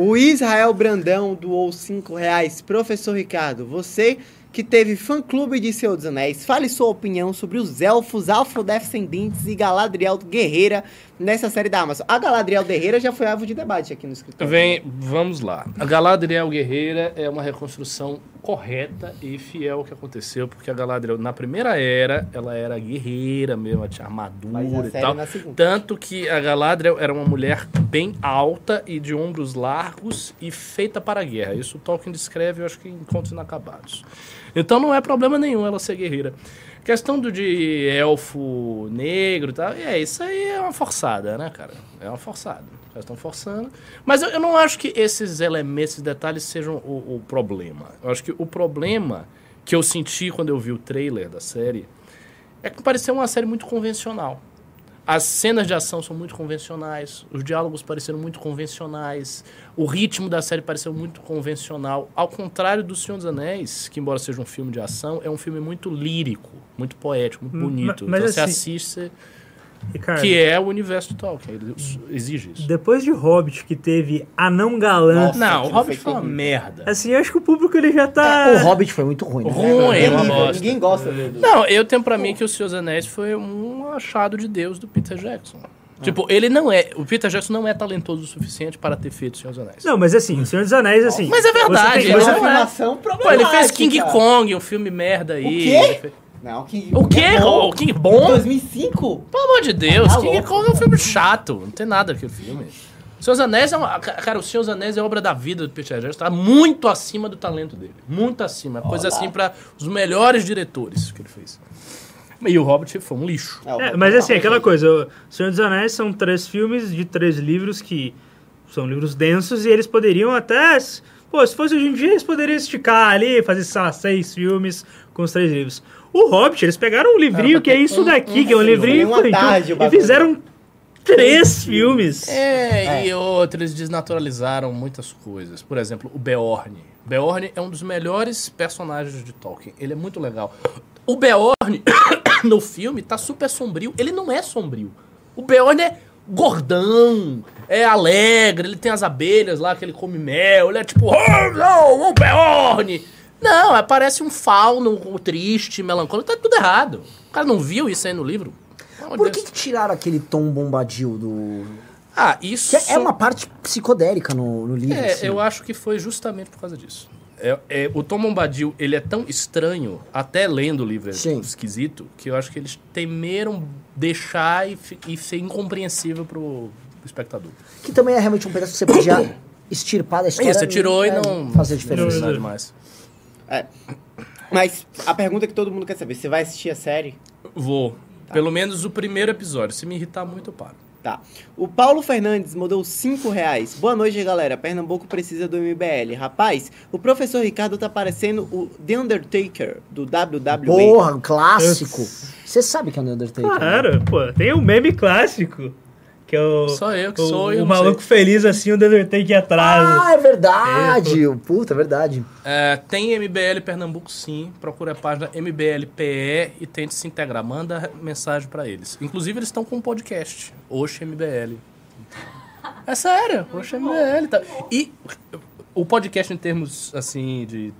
O Israel Brandão doou 5 reais. Professor Ricardo, você que teve fã-clube de Senhor dos Anéis, fale sua opinião sobre os elfos afrodescendentes e Galadriel Guerreira nessa série da Amazon. A Galadriel Guerreira já foi alvo de debate aqui no escritório. Vem, vamos lá. A Galadriel Guerreira é uma reconstrução correta e fiel ao que aconteceu, porque a Galadriel, na primeira era, ela era guerreira mesmo, ela tinha armadura e tal. Tanto que a Galadriel era uma mulher bem alta e de ombros largos e feita para a guerra. Isso o Tolkien descreve, eu acho que em Contos Inacabados. Então não é problema nenhum ela ser guerreira. Questão do de elfo negro e tal, é, isso aí é uma forçada, né, cara? É uma forçada. Caras estão forçando. Mas eu, eu não acho que esses elementos, esses detalhes sejam o, o problema. Eu acho que o problema que eu senti quando eu vi o trailer da série é que pareceu uma série muito convencional. As cenas de ação são muito convencionais, os diálogos pareceram muito convencionais, o ritmo da série pareceu muito convencional. Ao contrário do Senhor dos Anéis, que embora seja um filme de ação, é um filme muito lírico, muito poético, muito Ma- bonito. mas então você assim- assiste, você- Ricardo, que é o universo de Tolkien, ele exige isso. depois de Hobbit, que teve Anão Galã, Nossa, Não, o Hobbit foi foi uma merda. assim, eu acho que o público ele já tá... O Hobbit foi muito ruim. né? Ruim, é uma bosta. Ninguém gosta dele. Não, eu tenho pra mim que o Senhor dos Anéis foi um achado de Deus do Peter Jackson. Tipo, ele não é. O Peter Jackson não é talentoso o suficiente para ter feito o Senhor dos Anéis. Não, mas assim, o Senhor dos Anéis, assim... Mas é verdade, você tem- ele não é. Pô, ele fez King Kong, um filme merda aí. O quê? Não, King O quê? É bom. O King bom? 2005? Pelo amor de Deus, Tá King louco. Kong é um filme chato. Não tem nada filme. O Senhor dos Anéis é uma. Cara, o Senhor dos Anéis é obra da vida do Peter Jackson. Tá muito acima do talento dele. Muito acima. Coisa assim pra os melhores diretores que ele fez. E o Hobbit foi um lixo. É, mas assim, aquela coisa, o Senhor dos Anéis são três filmes de três livros que são livros densos e eles poderiam até. Pô, se fosse hoje em dia, eles poderiam esticar ali, fazer, sei lá, seis filmes com os três livros. O Hobbit, eles pegaram um livrinho que é isso daqui, que é um livrinho uma tarde infantil, e fizeram três filmes. É, e outros eles desnaturalizaram muitas coisas. Por exemplo, o Beorn. Beorn é um dos melhores personagens de Tolkien. Ele é muito legal. O Beorn, [coughs] no filme, tá super sombrio. Ele não é sombrio. O Beorn é gordão, é alegre, ele tem as abelhas lá que ele come mel, ele é tipo, oh, não, o Beorn! Não, é, parece um fauno triste, melancólico, tá tudo errado. O cara não viu isso aí no livro? De Por que, que tiraram aquele tom bombadil do. Ah, isso... Que é uma parte psicodélica no, no livro. É, assim. eu acho que foi justamente por causa disso. É, é, o Tom Bombadil, ele é tão estranho, até lendo o livro é Sim. esquisito, que eu acho que eles temeram deixar e, e ser incompreensível pro, pro espectador. Que também é realmente um pedaço que você podia [coughs] extirpar da história. Isso, você tirou e é, não Fazer não diferença. fez nada demais. É. Mas a pergunta que todo mundo quer saber, você vai assistir a série? Vou. Pelo menos o primeiro episódio. Se me irritar muito, eu paro. Tá. O Paulo Fernandes mandou 5 reais. Boa noite, galera. Pernambuco precisa do MBL. Rapaz, o professor Ricardo tá parecendo o The Undertaker do WWE. Porra, um clássico. Você sabe que é o Undertaker? né? Claro, pô, tem um meme clássico. Que é o. Só eu que o, sou, eu O maluco feliz assim, o Undertaker atrás. Ah, é verdade. Puta, é verdade. É, tem MBL Pernambuco sim. Procure a página MBLPE e tente se integrar. Manda mensagem pra eles. Inclusive, eles estão com um podcast. Oxe MBL. É sério, Oxe MBL. Tá. E o podcast em termos assim de.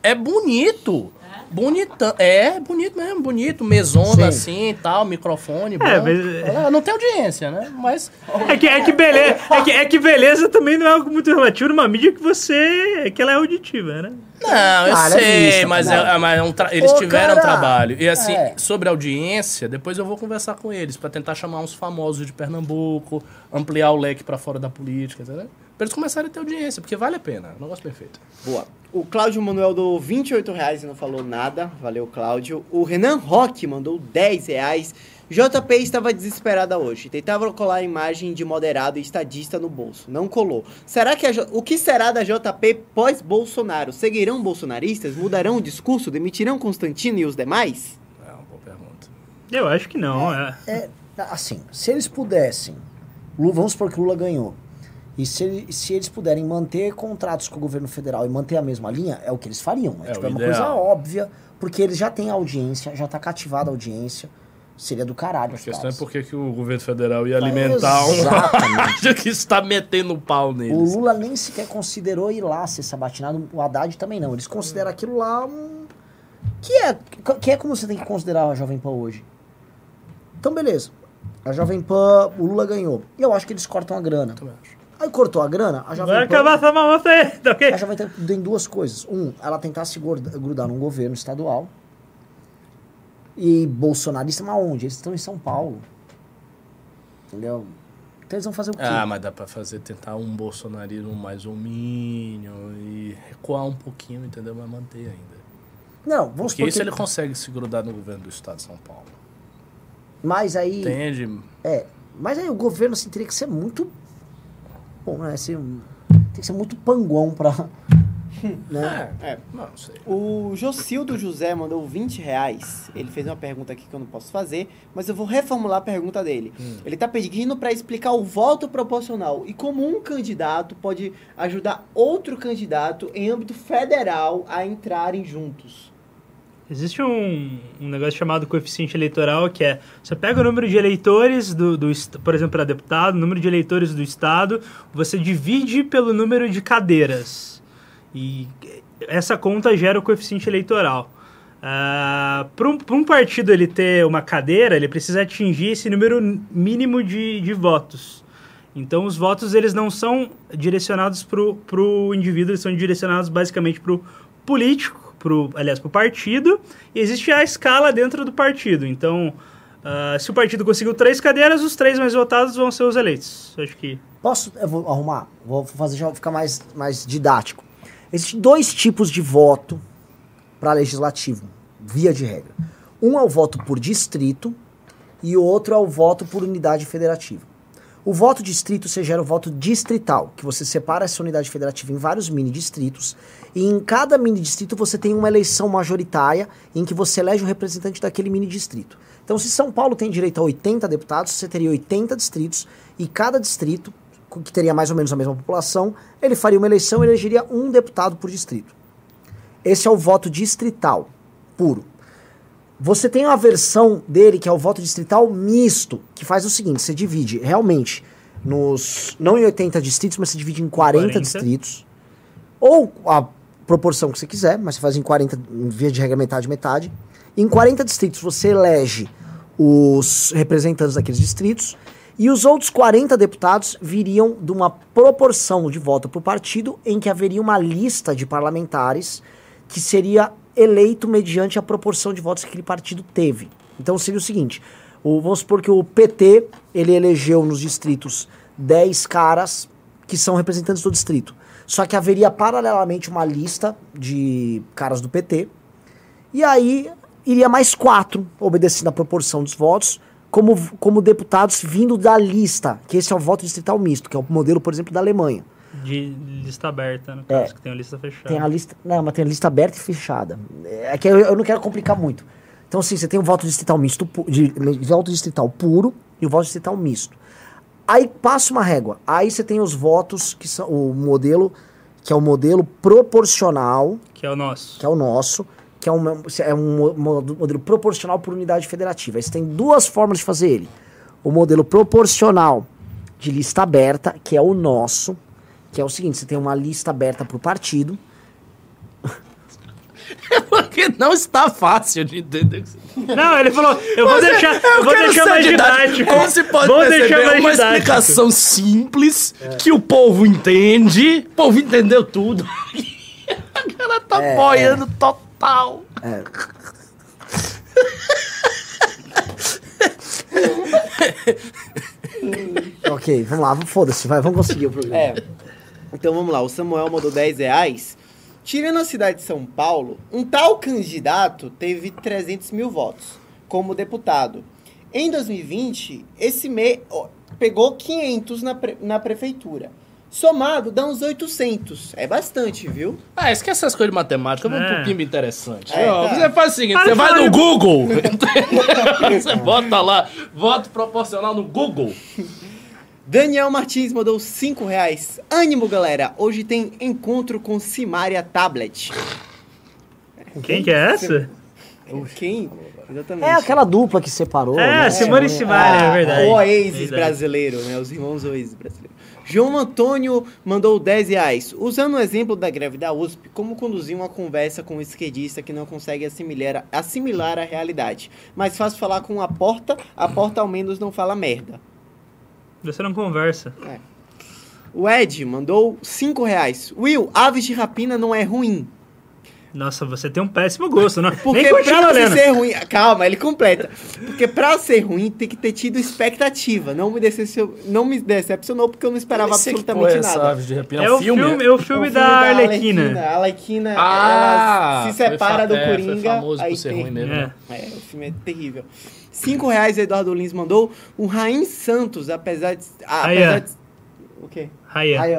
É bonito. Bonitão. É, bonito mesmo, bonito. Mesona Sim. assim e tal, microfone. Bom. É, mas- É, Não tem audiência, né? Mas. É que, é, que beleza, é, que, é que beleza também não é algo muito relativo numa mídia que você. que ela é auditiva, né? Não, eu Ah, é sei, vista, mas, não. é, mas é um tra- eles Ô, tiveram cara, trabalho. E assim, é. sobre audiência, depois eu vou conversar com eles pra tentar chamar uns famosos de Pernambuco, ampliar o leque pra fora da política, entendeu? Pra eles começarem a ter audiência, porque vale a pena. É um negócio perfeito. Boa. O Cláudio Manuel dou 28 reais e não falou nada. Valeu, Cláudio. O Renan Roque mandou 10 reais. JP estava desesperada hoje. Tentava colar a imagem de moderado e estadista no bolso. Não colou. Será que J- o que será da JP pós-Bolsonaro? Seguirão bolsonaristas? Mudarão o discurso? Demitirão Constantino e os demais? É uma boa pergunta. Eu acho que não. É. É, assim, se eles pudessem, Lu- vamos supor que o Lula ganhou, e se, ele- se eles puderem manter contratos com o governo federal e manter a mesma linha, é o que eles fariam. É, É tipo, o é uma coisa óbvia, porque eles já têm audiência, já tá cativada a audiência, seria do caralho. A questão é caras. por que o governo federal ia alimentar um [laughs] Exatamente. que está metendo pau O neles. Lula nem sequer considerou ir lá ser sabatinado, o Haddad também não. Eles consideram aquilo lá um... Que é, que é como você tem que considerar a Jovem Pan hoje. Então, beleza. A Jovem Pan, o Lula ganhou. E eu acho que eles cortam a grana. Também acho. Aí cortou a grana, a Jovem Vai Pan... acabar essa mamata aí, tá ok? A Jovem Pan tem duas coisas. Um, ela tentar se grudar num governo estadual. E bolsonarista, mas onde? Eles estão em São Paulo. Entendeu? Então eles vão fazer o quê? Ah, mas dá pra fazer, tentar um bolsonarismo mais hominho e recuar um pouquinho, entendeu? Mas manter ainda. Não, vamos Porque isso que... ele consegue se grudar no governo do estado de São Paulo. Mas aí... Entende? É, mas aí o governo assim, teria que ser muito. Bom, né? Ser um- tem que ser muito panguão pra. [laughs] né? É. Não, não sei. O Jocildo José mandou 20 reais. Ele fez uma pergunta aqui que eu não posso fazer, mas eu vou reformular a pergunta dele. Ele tá pedindo para explicar o voto proporcional e como um candidato pode ajudar outro candidato em âmbito federal a entrarem juntos. Existe um, um negócio chamado coeficiente eleitoral, que é, você pega o número de eleitores, do, do por exemplo, para deputado, o número de eleitores do estado, você divide pelo número de cadeiras. E essa conta gera o coeficiente eleitoral. Para um, um partido ele ter uma cadeira, ele precisa atingir esse número mínimo de, de votos. Então, os votos eles não são direcionados para o indivíduo, eles são direcionados basicamente para o político, pro, aliás, para o partido, e existe a escala dentro do partido. Então, ah, se o partido conseguiu três cadeiras, os três mais votados vão ser os eleitos. Acho que. Posso. Eu vou arrumar? Vou fazer já ficar mais, mais didático. Existem dois tipos de voto para legislativo, via de regra. Um é o voto por distrito e o outro é o voto por unidade federativa. O voto distrito você gera o voto distrital, que você separa essa unidade federativa em vários mini distritos, e em cada mini distrito você tem uma eleição majoritária em que você elege o representante daquele mini distrito. Então, se São Paulo tem direito a 80 deputados, você teria 80 distritos, e cada distrito, que teria mais ou menos a mesma população, ele faria uma eleição e elegeria um deputado por distrito. Esse é o voto distrital, puro. Você tem uma versão dele que é o voto distrital misto, que faz o seguinte: você divide realmente nos. não em 80 distritos, mas você divide em 40, 40. distritos. Ou a proporção que você quiser, mas você faz em 40, em via de regra, metade, metade. Em 40 distritos você elege os representantes daqueles distritos. E os outros 40 deputados viriam de uma proporção de voto para o partido em que haveria uma lista de parlamentares que seria eleito mediante a proporção de votos que aquele partido teve. Então seria o seguinte, o, vamos supor que o PT, ele elegeu nos distritos 10 caras que são representantes do distrito. Só que haveria paralelamente uma lista de caras do PT E aí iria mais quatro, obedecendo a proporção dos votos, como, como deputados vindo da lista, que esse é o voto distrital misto, que é o modelo, por exemplo, da Alemanha. De lista aberta, no caso, É. que tem uma lista fechada. Tem a lista. Não, mas tem a lista aberta e fechada. É que eu, eu não quero complicar muito. Então, assim, você tem o voto distrital misto, de, de voto distrital puro e o voto distrital misto. Aí passa uma régua. Aí você tem os votos que são o modelo, que é o modelo proporcional, Que é o nosso. que é o nosso, que é um, é um mo- mo- modelo proporcional por unidade federativa. Aí você tem duas formas de fazer ele. O modelo proporcional de lista aberta, que é o nosso, que é o seguinte, você tem uma lista aberta para o partido, [laughs] Porque não está fácil de entender. Não, ele falou, eu vou deixar, eu vou deixar mais didático. didático. Como se pode vou perceber, deixar é uma didático. explicação simples que o povo entende. O povo entendeu tudo. [laughs] A cara tá É, boiando total. [laughs] Ok, vamos lá, foda-se, vai, vamos conseguir o programa. É. Então vamos lá, o Samuel mandou 10 reais. Tirando a cidade de São Paulo, um tal candidato teve 300 mil votos como deputado. Em 2020, esse mês pegou 500 na, pre- na prefeitura. Somado, dá uns 800. É bastante, viu? Ah, esquece essas coisas de matemática, vamos É. pro Pimba interessante. É, Ó, tá. Você faz o seguinte, Para você vai no Google, [laughs] você bota lá, voto proporcional no Google. Daniel Martins mandou 5 reais. Ânimo, galera. Hoje tem encontro com Simária Tablet. Quem que é essa? Quem? Exatamente. É aquela dupla que separou. É, né? Simone e Simaria, é verdade. O Oasis Verdade. brasileiro, né? Os irmãos Oasis brasileiros. João Antônio mandou 10 reais. Usando o exemplo da greve da USP, como conduzir uma conversa com um esquerdista que não consegue assimilar, assimilar a realidade. Mais fácil falar com a porta, a porta ao menos não fala merda. Você não conversa. O Ed mandou 5 reais. Will, aves de rapina não é ruim. Nossa, você tem um péssimo gosto, não? Porque Nem pra ser ruim. Calma, ele completa. Porque pra ser ruim tem que ter tido expectativa. Não me, decepcionou, não me decepcionou porque eu não esperava absolutamente nada. de repente, É o filme, é o filme, O da Arlequina. A Arlequina Ah, ela se separa do é, foi Coringa. famoso por aí ser tem- ruim mesmo, É. né? É, o filme é terrível. Cinco reais o Eduardo Lins mandou. O Raim Santos, apesar de... ah, apesar de o quê?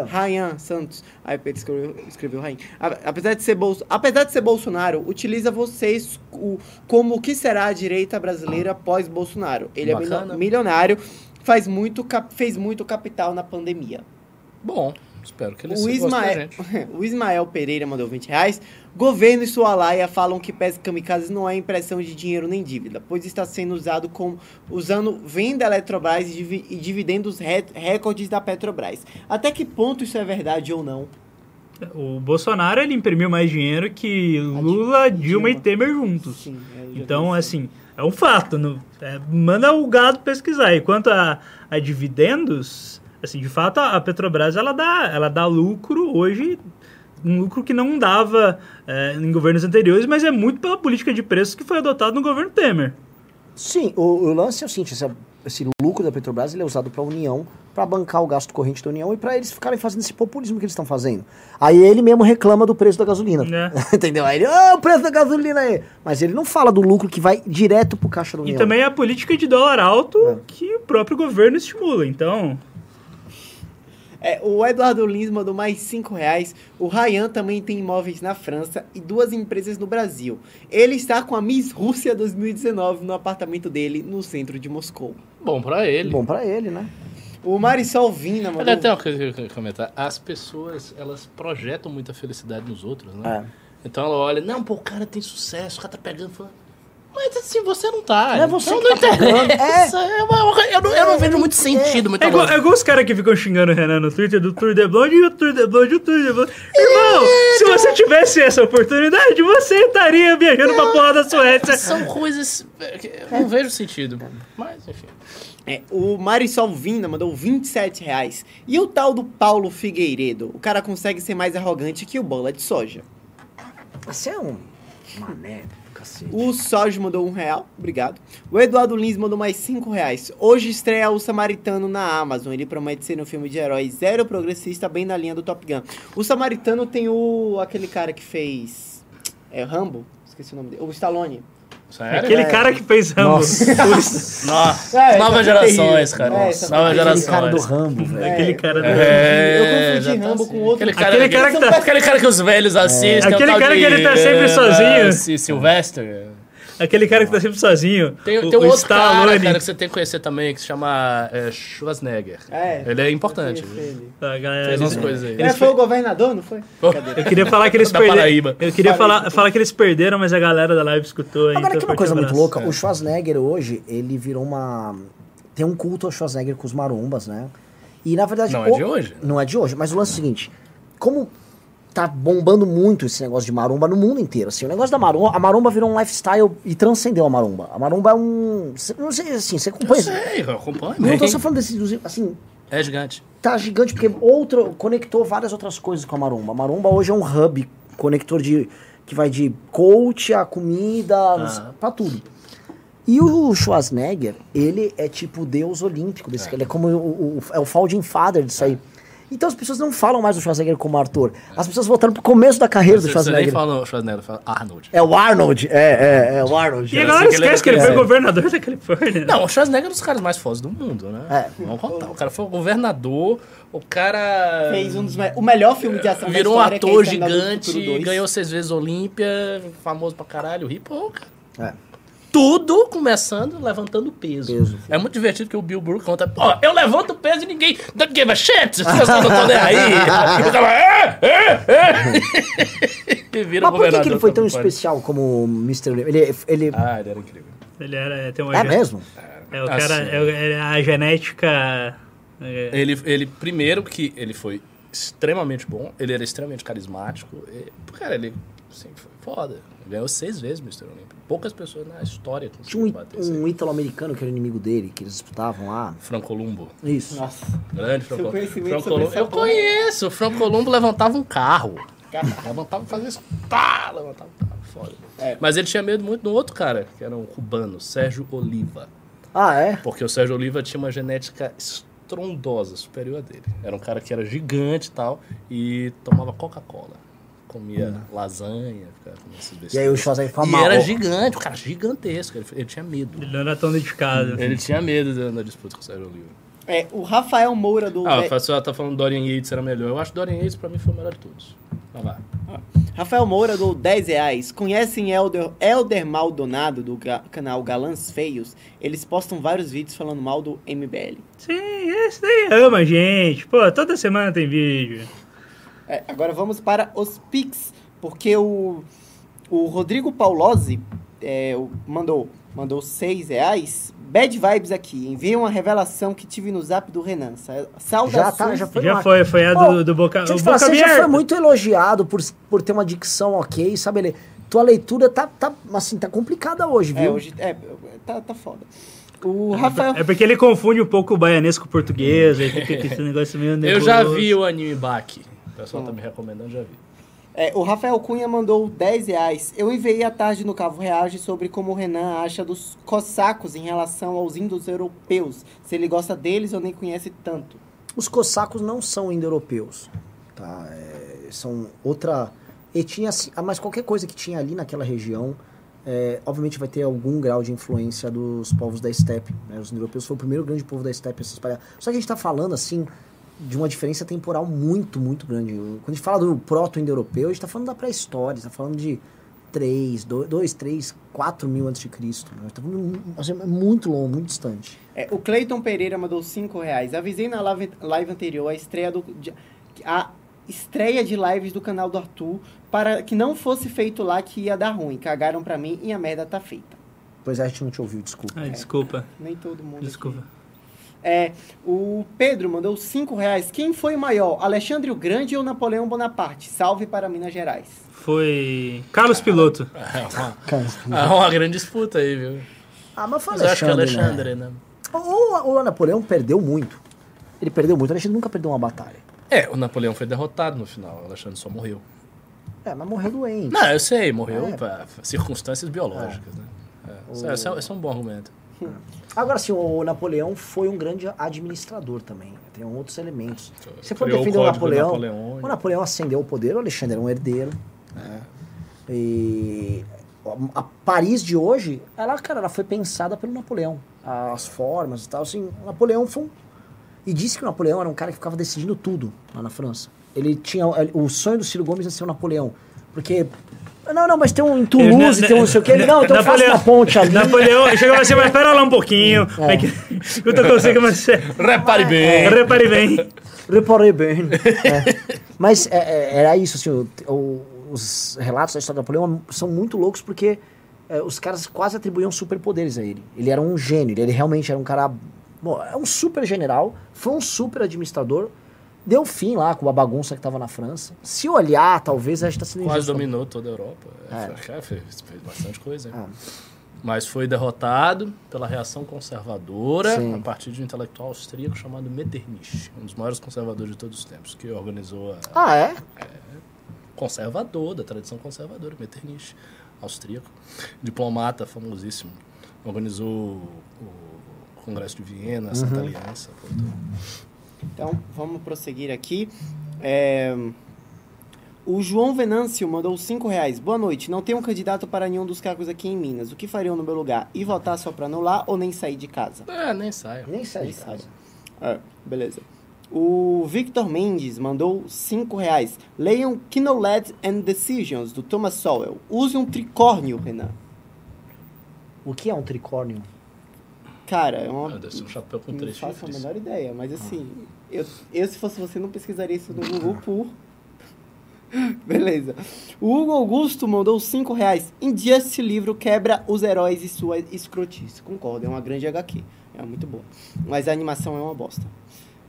Rayan Santos. Aí Pedro escreveu, escreveu Raim. A- Apesar de, ser Bolso, apesar de ser Bolsonaro, utiliza vocês o- como o que será a direita brasileira pós-Bolsonaro. Ele é Bacana. milio- milionário, faz muito, cap- fez muito capital na pandemia. Bom, espero que ele O Ismael, gente. [laughs] o Ismael Pereira mandou 20 reais. Governo e sua laia falam que pés kamikazes não é impressão de dinheiro nem dívida, pois está sendo usado como usando venda Eletrobras e, divi- e dividendos re- recordes da Petrobras. Até que ponto isso é verdade ou não? O Bolsonaro, ele imprimiu mais dinheiro que Lula, Dilma e Dilma. Temer juntos. Sim, é, Então, assim, é um fato. no- é, manda o gado pesquisar. E quanto a, a dividendos, assim, de fato, a, a Petrobras, ela dá, ela dá lucro hoje, um lucro que não dava é, em governos anteriores, mas é muito pela política de preços que foi adotada no governo Temer. Sim, o, o lance é o seguinte, esse, esse lucro da Petrobras ele é usado para a União, para bancar o gasto corrente da União e para eles ficarem fazendo esse populismo que eles estão fazendo. Aí ele mesmo reclama do preço da gasolina. É. [laughs] Entendeu? Aí ele, ah, o preço da gasolina aí. Mas ele não fala do lucro que vai direto pro caixa da E União. também a política de dólar alto É. que o próprio governo estimula. Então, É, o Eduardo Lins mandou mais 5 reais. O Rayan também tem imóveis na França e duas empresas no Brasil. Ele está com a Miss Rússia 2019 no apartamento dele no centro de Moscou. Bom pra ele. Bom pra ele, né? O Marisol Vina mandou... tem uma coisa que eu queria comentar. As pessoas, elas projetam muita felicidade nos outros, né? Então ela olha, não, pô, o cara tem sucesso, o cara tá pegando, fala, mas assim, você não tá. Não é você então não tá interessa. [laughs] É uma- eu, não, eu não vejo muito sentido, É igual, é os caras que ficam xingando o Renan no Twitter do Tour de Blonde e o Tour de Blonde e o Tour de Blonde. Irmão, se você tivesse essa oportunidade, você estaria viajando pra porra da Suécia. São coisas é, não vejo sentido. Mas, enfim. É, o Marisol Vina mandou 27 reais. E o tal do Paulo Figueiredo? O cara consegue ser mais arrogante que o bola de soja. Você é um mané O Sérgio mandou um real, obrigado. O Eduardo Lins mandou mais cinco reais. Hoje estreia o Samaritano na Amazon. Ele promete ser um filme de herói zero progressista, bem na linha do Top Gun. O Samaritano tem o aquele cara que fez é Rambo, Esqueci o nome dele. O Stallone. Sério? Aquele cara que fez Rambo. Nossa. É, Novas tá gerações, cara. É, Nossa, tá Novas terrível. Aquele cara do gerações. Rambo, velho. Aquele cara do... É, Eu confundi tá Rambo assim. com outro. Aquele cara, Aquele cara que tá- Aquele cara que os velhos assistem. Aquele cara de, que ele tá sempre sozinho. Sil- Sylvester. Aquele cara que tá sempre sozinho. Tem, o, tem um o outro cara, Stallone. cara, que você tem que conhecer também, que se chama eh, Schwarzenegger. É, Ele é importante. ele. Tá, galera, Fez umas coisas aí. Ele foi o governador, não foi? Eu queria falar que eles perderam. Eu queria falar, falar que eles perderam, mas a galera da live escutou. aí, Agora então que uma forte coisa muito louca, o Schwarzenegger hoje, ele virou uma... Tem um culto ao Schwarzenegger com os marombas, né? E na verdade... Não é o- de hoje. Não é de hoje, mas o lance é o seguinte, como tá bombando muito esse negócio de maromba no mundo inteiro, assim, o negócio da maromba, a maromba virou um lifestyle e transcendeu a maromba. A maromba é um... Não sei, assim, você acompanha... Sei, eu acompanho. Não tô só falando desse, assim, É gigante. tá gigante porque outro conectou várias outras coisas com a maromba. A maromba hoje é um hub conector de que vai de coach a comida, Ah. pra tudo. E o Schwarzenegger, ele é tipo o deus olímpico desse, ele é como o, o- é o founding father disso aí. Então as pessoas não falam mais do Schwarzenegger como Arthur. As pessoas voltaram pro começo da carreira do Você, você nem Schwarzenegger. fala Schwarzenegger, fala Arnold. É o Arnold, é, é, é o Arnold. E a Eu galera sei que ele esquece que ele foi criança. governador da Califórnia. Não, o Schwarzenegger é um dos caras mais fodas do mundo, né? É. Vamos contar. O cara foi o governador, o cara. Fez um dos me- o melhor filme de ação Virou um da história, que é ator do gigante, Futuro 2. ganhou seis vezes Olímpia, famoso pra caralho, cara. É. Tudo começando levantando peso. Peso. É muito divertido que o Bill Burr conta, pô, eu levanto peso e ninguém don't give a shit, vocês não estão nem aí. [laughs] E o cara, é, é, é. E vira Mas por que, que ele foi tão especial como Mr. Olímpia? Ele, ele Ah, ele era incrível. Ele era. Tem uma é mesmo? É, o Assim. cara. É, é a genética. é, Ele, ele, primeiro que ele foi extremamente bom, ele era extremamente carismático. E, cara, ele assim, foi foda. Ganhou seis vezes Mr. Olímpia. Poucas pessoas na história Tinha conseguiram um, bater um ítalo-americano que era inimigo dele, que eles disputavam lá. Franco Columbo. Isso. Nossa. Grande Franco Columbo. essa Eu porra. conheço. O Franco Columbo levantava um carro. levantava, fazia isso. Tá, levantava um carro. Foda. É. Mas ele tinha medo muito do outro cara, que era um cubano, Sérgio Oliva. Ah, é? Porque o Sérgio Oliva tinha uma genética estrondosa, superior a dele. Era um cara que era gigante e tal, e tomava Coca-Cola. Comia lasanha, ficava comendo esses Hum. E aí o Schwarzenegger ficava E mal. era gigante, o cara gigantesco. Ele, ele tinha medo. Ele não era tão dedicado. Ele tinha medo da, da disputa com o Sérgio Oliva. É, o Rafael Moura do. Ah, o pessoal tá falando que Dorian Yates era melhor. Eu acho que Dorian Yates pra mim foi o melhor de todos. Vai lá. Rafael Moura do 10 reais. Conhecem Elder, Elder Maldonado do ga- canal Galãs Feios? Eles postam vários vídeos falando mal do MBL. Sim, esse daí ama a gente. Pô, toda semana tem vídeo. É, agora vamos para os Pix, porque o, o Rodrigo Paulozzi é, mandou, mandou 6 reais. Bad vibes aqui. Enviei uma revelação que tive no zap do Renan. Sa- Saudações. Já tá, já foi Já ar. foi, foi a do, do Boca, Deixa falar, boca você já foi muito elogiado por, por ter uma dicção ok, sabe? Ele, tua leitura tá, tá, assim, tá complicada hoje, É, viu? hoje, é, tá, tá foda. O Rafael... É porque ele confunde um pouco o baianês com o português, aí fica esse negócio meio Eu já vi o anime Baki. O pessoal tá me recomendando, já vi. É, o Rafael Cunha mandou 10 reais. Eu enviei à tarde no Cavo Reage sobre como o Renan acha dos cossacos em relação aos índios europeus. Se ele gosta deles ou nem conhece tanto. Os cossacos não são indo-europeus, tá? É, são outra etnia, assim, ah, mas qualquer coisa que tinha ali naquela região, é, obviamente vai ter algum grau de influência dos povos da estepe. Né? Os indo-europeus foram o primeiro grande povo da estepe a se espalhar. Só que a gente está falando, assim, de uma diferença temporal muito, muito grande. Quando a gente fala do proto-indo-europeu, a gente está falando da pré-história, está falando de 3, 2, 3, 4 mil antes de Cristo. Né? Tá falando, assim, é muito longo, muito distante. É, o Cleiton Pereira mandou 5 reais. Avisei na live, live anterior a estreia do. de- a estreia de lives do canal do Arthur para que não fosse feito lá que ia dar ruim. Cagaram pra mim e a merda tá feita. Pois é, a gente não te ouviu, desculpa. Ai, desculpa. Nem todo mundo. Desculpa. aqui. É, o Pedro mandou 5 reais. Quem foi o maior, Alexandre o Grande ou Napoleão Bonaparte? Salve para Minas Gerais. Foi Carlos Piloto. [laughs] É uma, é uma grande disputa aí, viu? Ah, mas foi Mas eu acho que é Alexandre, né? Alexandre, né? O, o Napoleão perdeu muito. Ele perdeu muito. O Alexandre nunca perdeu uma batalha. É, o Napoleão foi derrotado no final, o Alexandre só morreu. É, mas morreu doente. Não, eu sei, morreu É. pra circunstâncias biológicas, né? É, esse, é, esse é- esse é um bom argumento. Agora sim, o Napoleão foi um grande administrador também. Tem outros elementos. Se for Criou o defender o Napoleão, Napoleão. o Napoleão ascendeu ao poder, o Alexandre era um herdeiro. né? E a Paris de hoje, ela, cara, ela foi pensada pelo Napoleão. As formas e tal, assim, o Napoleão foi um... E disse que o Napoleão era um cara que ficava decidindo tudo lá na França. Ele tinha... O sonho do Ciro Gomes era ser o Napoleão. Porque... Não, não, mas tem um em Toulouse, tem um não sei o quê. Não, então eu faço Napoleão- uma ponte ali. Napoleão chegou assim, mas espera lá um pouquinho. É. que eu tô conseguindo, mas... Repare bem. Repare bem. Reparei bem. É. Mas é, é, era isso, assim, o- o- os relatos da história do Napoleão são muito loucos porque é, os caras quase atribuíam superpoderes a ele. Ele era um gênio, ele realmente era um cara. Bom, é um super general, foi um super administrador, deu fim lá com a bagunça que tava na França. Se olhar, talvez a gente tá sendo Quase injusto. dominou toda a Europa. É, É. cara, fez, fez bastante coisa. Ah. Mas foi derrotado pela reação conservadora Sim. a partir de um intelectual austríaco chamado Metternich, um dos maiores conservadores de todos os tempos, que organizou a Ah, é? conservador, da tradição conservadora, Metternich, austríaco, diplomata famosíssimo. Organizou o Congresso de Viena, a Santa Aliança. pô, tudo. Então, vamos prosseguir aqui. É, O João Venâncio mandou 5 reais. Boa noite. Não tenho um candidato para nenhum dos cargos aqui em Minas. O que fariam no meu lugar? Ir votar só para anular ou nem sair de casa? É, nem sai. Nem sai de casa. É, beleza. O Victor Mendes mandou 5 reais. Leiam Knowledge and Decisions, do Thomas Sowell. Use um tricórnio, Renan. O que é um tricórnio? Cara, é uma... Ah, deve ser um chapéu com Não três faço a chifres. menor ideia, mas assim, eu, eu se fosse você não pesquisaria isso no Google por... [laughs] Beleza. O Hugo Augusto mandou 5 reais. Injustice livro quebra os heróis e sua escrotice. Concordo, é uma grande HQ. É muito boa. Mas a animação é uma bosta.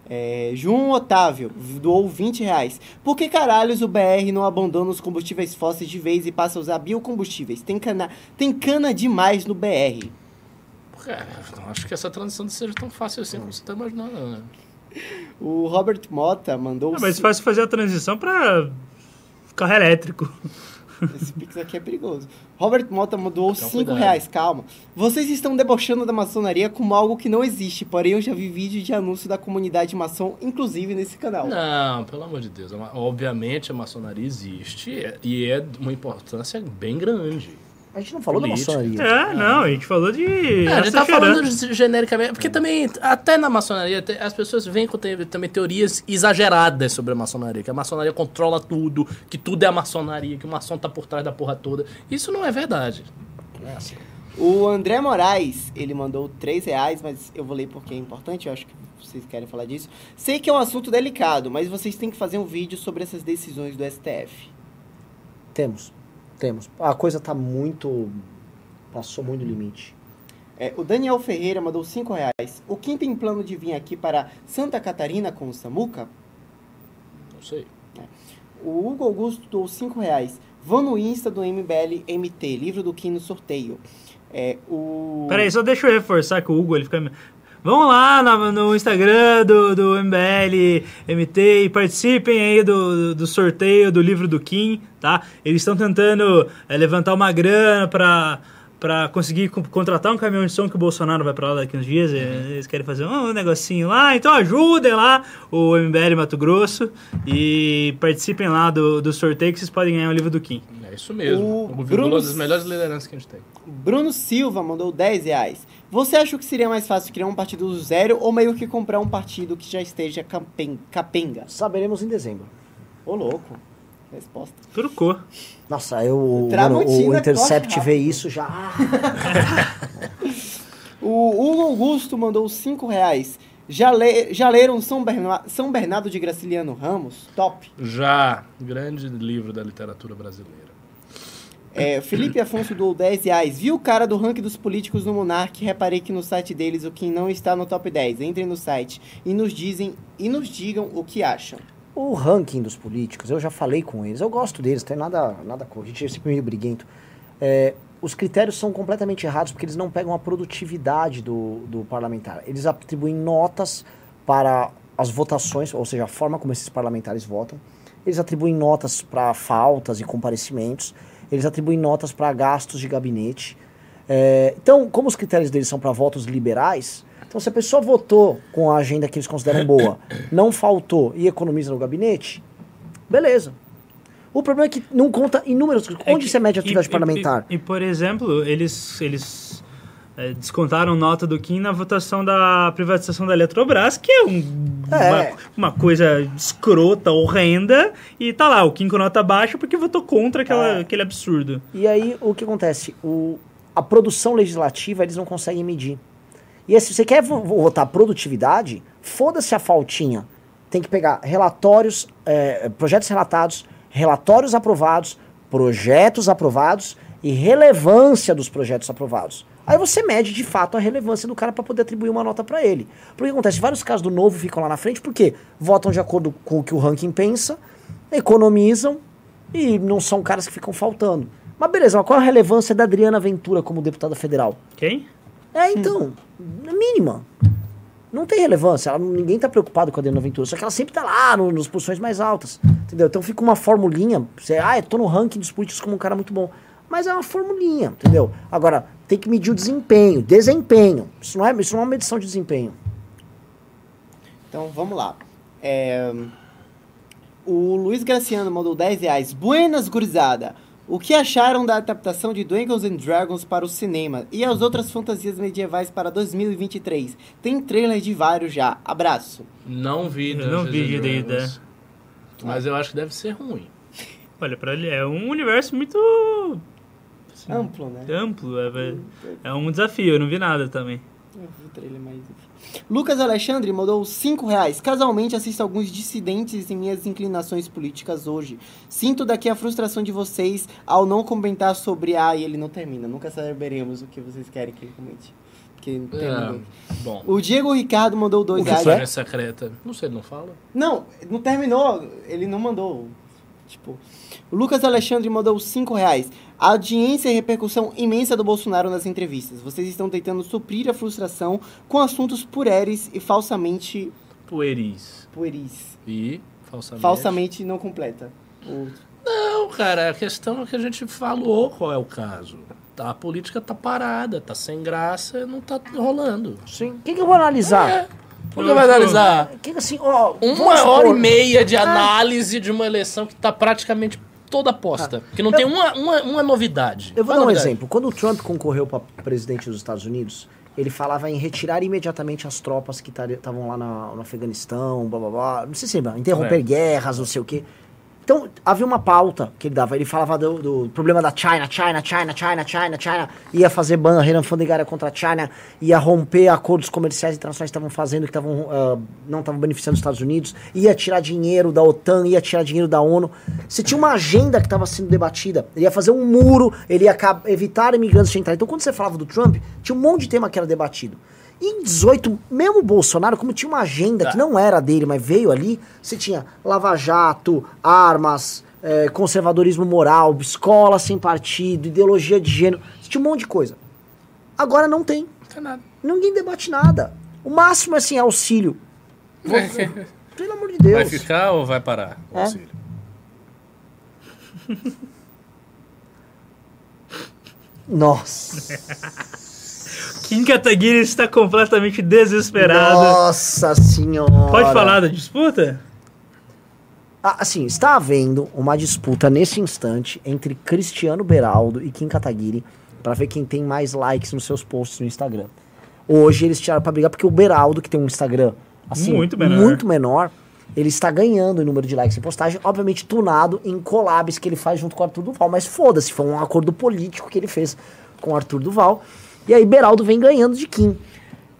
É, João Otávio doou 20 reais. Por que caralhos o BR não abandona os combustíveis fósseis de vez e passa a usar biocombustíveis? Tem cana, tem cana demais no BR. Cara, não acho que essa transição seja tão fácil assim como você tá imaginando, né? O Robert Mota mandou... Ah, mas fácil fazer a transição pra carro elétrico. Esse Pix aqui é perigoso. Robert Mota mandou Então, 5 cuidado. reais, calma. Vocês estão debochando da maçonaria como algo que não existe, porém eu já vi vídeo de anúncio da comunidade maçom, inclusive nesse canal. Não, pelo amor de Deus. ma- Obviamente a maçonaria existe é- e é de uma importância bem grande. A gente não falou Política. da maçonaria. É, não, a gente falou de. É, a gente tá falando de- genericamente, porque também, até na maçonaria, as pessoas vêm com também teorias exageradas sobre a maçonaria, que a maçonaria controla tudo, que tudo é a maçonaria, que o maçom tá por trás da porra toda. Isso não é verdade. É assim. O André Moraes, ele mandou 3 reais, mas eu vou ler porque é importante, eu acho que vocês querem falar disso. Sei que é um assunto delicado, mas vocês têm que fazer um vídeo sobre essas decisões do STF. Temos. Temos. A coisa tá muito. Passou muito limite. É, o Daniel Ferreira mandou 5 reais. O Kim tem plano de vir aqui para Santa Catarina com o Samuca? Não sei. O Hugo Augusto doou 5 reais. Vão no Insta do MBL MT, livro do Kim no sorteio. É, o... Peraí, só deixa eu reforçar que o Hugo ele fica. Vão lá na- no Instagram do, do MBL MT e participem aí do, do sorteio do livro do Kim, tá? Eles estão tentando é, levantar uma grana pra, pra conseguir co- contratar um caminhão de som que o Bolsonaro vai pra lá daqui uns dias. é, Eles querem fazer um negocinho lá, então ajudem lá o MBL Mato Grosso e participem lá do, do sorteio que vocês podem ganhar o livro do Kim. É isso mesmo. O O, Bruno é uma das melhores lideranças que a gente tem. Bruno Silva mandou 10 reais. Você acha que seria mais fácil criar um partido do zero ou meio que comprar um partido que já esteja capen- capenga? Saberemos em dezembro. Ô, louco. Resposta. Trucou. Nossa, eu. Mano, o Intercept vê isso já. [laughs] O Hugo Augusto mandou 5 reais. Já, le- já leram São, Berna- São Bernardo de Graciliano Ramos? Top. Já, grande livro da literatura brasileira. É, Felipe Afonso doou 10 reais. Vi o cara do ranking dos políticos no Monark. Reparei que no site deles o Kim não está no top 10. Entrem no site e nos dizem e nos digam o que acham. O ranking dos políticos, eu já falei com eles, eu gosto deles, tem nada, nada com. A gente é sempre meio briguento. É, os critérios são completamente errados porque eles não pegam a produtividade do, do parlamentar. Eles atribuem notas para as votações, ou seja, a forma como esses parlamentares votam. Eles atribuem notas para faltas e comparecimentos. Eles atribuem notas para gastos de gabinete. É, então, como os critérios deles são para votos liberais, então se a pessoa votou com a agenda que eles consideram boa, [coughs] não faltou e economiza no gabinete, beleza. O problema é que não conta inúmeros. É Onde que- você mede a atividade e- e- parlamentar? E, e, por exemplo, eles, eles é, descontaram nota do Kim na votação da privatização da Eletrobras, que é, um- É. Uma, uma coisa escrota, horrenda, e tá lá, o Kim com nota baixa porque votou contra aquela, É. aquele absurdo. E aí, o que acontece? O, a produção legislativa, eles não conseguem medir. E aí, se você quer vo- votar produtividade, foda-se a faltinha. Tem que pegar relatórios, é, projetos relatados, relatórios aprovados, projetos aprovados e relevância dos projetos aprovados. Aí você mede de fato a relevância do cara para poder atribuir uma nota para ele. Porque acontece, vários casos do novo ficam lá na frente porque votam de acordo com o que o ranking pensa, economizam e não são caras que ficam faltando. Mas beleza, mas qual a relevância da Adriana Ventura como deputada federal? Quem? É, então, é mínima. Não tem relevância, ela, ninguém tá preocupado com a Adriana Ventura, só que ela sempre tá lá no, nas posições mais altas, entendeu? Então fica uma formulinha, você, ah, eu tô no ranking dos políticos como um cara muito bom, mas é uma formulinha, entendeu? Agora, tem que medir o desempenho, desempenho, isso não é, isso não é uma medição de desempenho. Então vamos lá. É, O Luiz Graciano mandou 10 reais. Buenas, gurizada! O que acharam da adaptação de Dungeons and Dragons para o cinema e as outras fantasias medievais para 2023? Tem trailer de vários já. Abraço. Não vi. Não Dungeons vi and de- Dragons. Mas eu acho que deve ser ruim. Olha, pra ele é um universo muito assim, Amplo, né? amplo. É, é um desafio, eu não vi nada também. Eu vi o trailer, mas. Lucas Alexandre mandou 5 reais. Casualmente assisto alguns dissidentes em minhas inclinações políticas hoje. Sinto daqui a frustração de vocês ao não comentar sobre A e ele não termina. Nunca saberemos o que vocês querem que ele comente. Porque não É, terminou. bom. O Diego Ricardo mandou 2 O que reais. que é? Secreta. Não sei, ele não fala? Não, não terminou. Ele não mandou. Tipo, o Lucas Alexandre mandou 5 reais. A audiência e repercussão imensa do Bolsonaro nas entrevistas. Vocês estão tentando suprir a frustração com assuntos pueris e falsamente Pueris. pueris. E falsamente. Falsamente não completa. O- Não, cara, a questão é que a gente falou qual é o caso. Tá, A política tá parada, tá sem graça, não tá rolando. Sim. O que, que eu vou analisar? É. Por que vai analisar? O que assim, ó, Uma hora e meia de análise de uma eleição que tá praticamente toda posta. Que não tem uma, uma, uma novidade. Eu vou Qual dar um novidade? exemplo. Quando o Trump concorreu para presidente dos Estados Unidos, ele falava em retirar imediatamente as tropas que estavam lá na- no Afeganistão, blá blá blá. Não sei se lembra, interromper É. guerras, não sei o quê. Então, havia uma pauta que ele dava. Ele falava do, do problema da China, China, China, China, China, China. Ia fazer barreira alfandegária contra a China, ia romper acordos comerciais internacionais que estavam fazendo, que estavam ah, não estavam beneficiando os Estados Unidos, ia tirar dinheiro da OTAN, ia tirar dinheiro da ONU. Você tinha uma agenda que estava sendo debatida. Ele ia fazer um muro, ele ia evitar imigrantes de entrar. Então, quando você falava do Trump, tinha um monte de tema que era debatido. E em 18, mesmo o Bolsonaro, como tinha uma agenda que não era dele, mas veio ali, você tinha Lava Jato, armas, eh, conservadorismo moral, escola sem partido, ideologia de gênero, você tinha um monte de coisa. Agora não tem. Não tem nada. Ninguém debate nada. O máximo é assim, auxílio. Pelo amor de Deus. Vai ficar ou vai parar? o É. auxílio? Nossa. [laughs] Kim Kataguiri está completamente desesperado. Nossa senhora. Pode falar da disputa? Ah, assim, está havendo uma disputa nesse instante entre Cristiano Beraldo e Kim Kataguiri para ver quem tem mais likes nos seus posts no Instagram. Hoje eles tiraram para brigar porque o Beraldo, que tem um Instagram assim, Muito menor. muito menor, ele está ganhando em número de likes em postagem, obviamente tunado em collabs que ele faz junto com o Arthur Duval, mas foda-se, foi um acordo político que ele fez com o Arthur Duval. E aí Beraldo vem ganhando de Kim.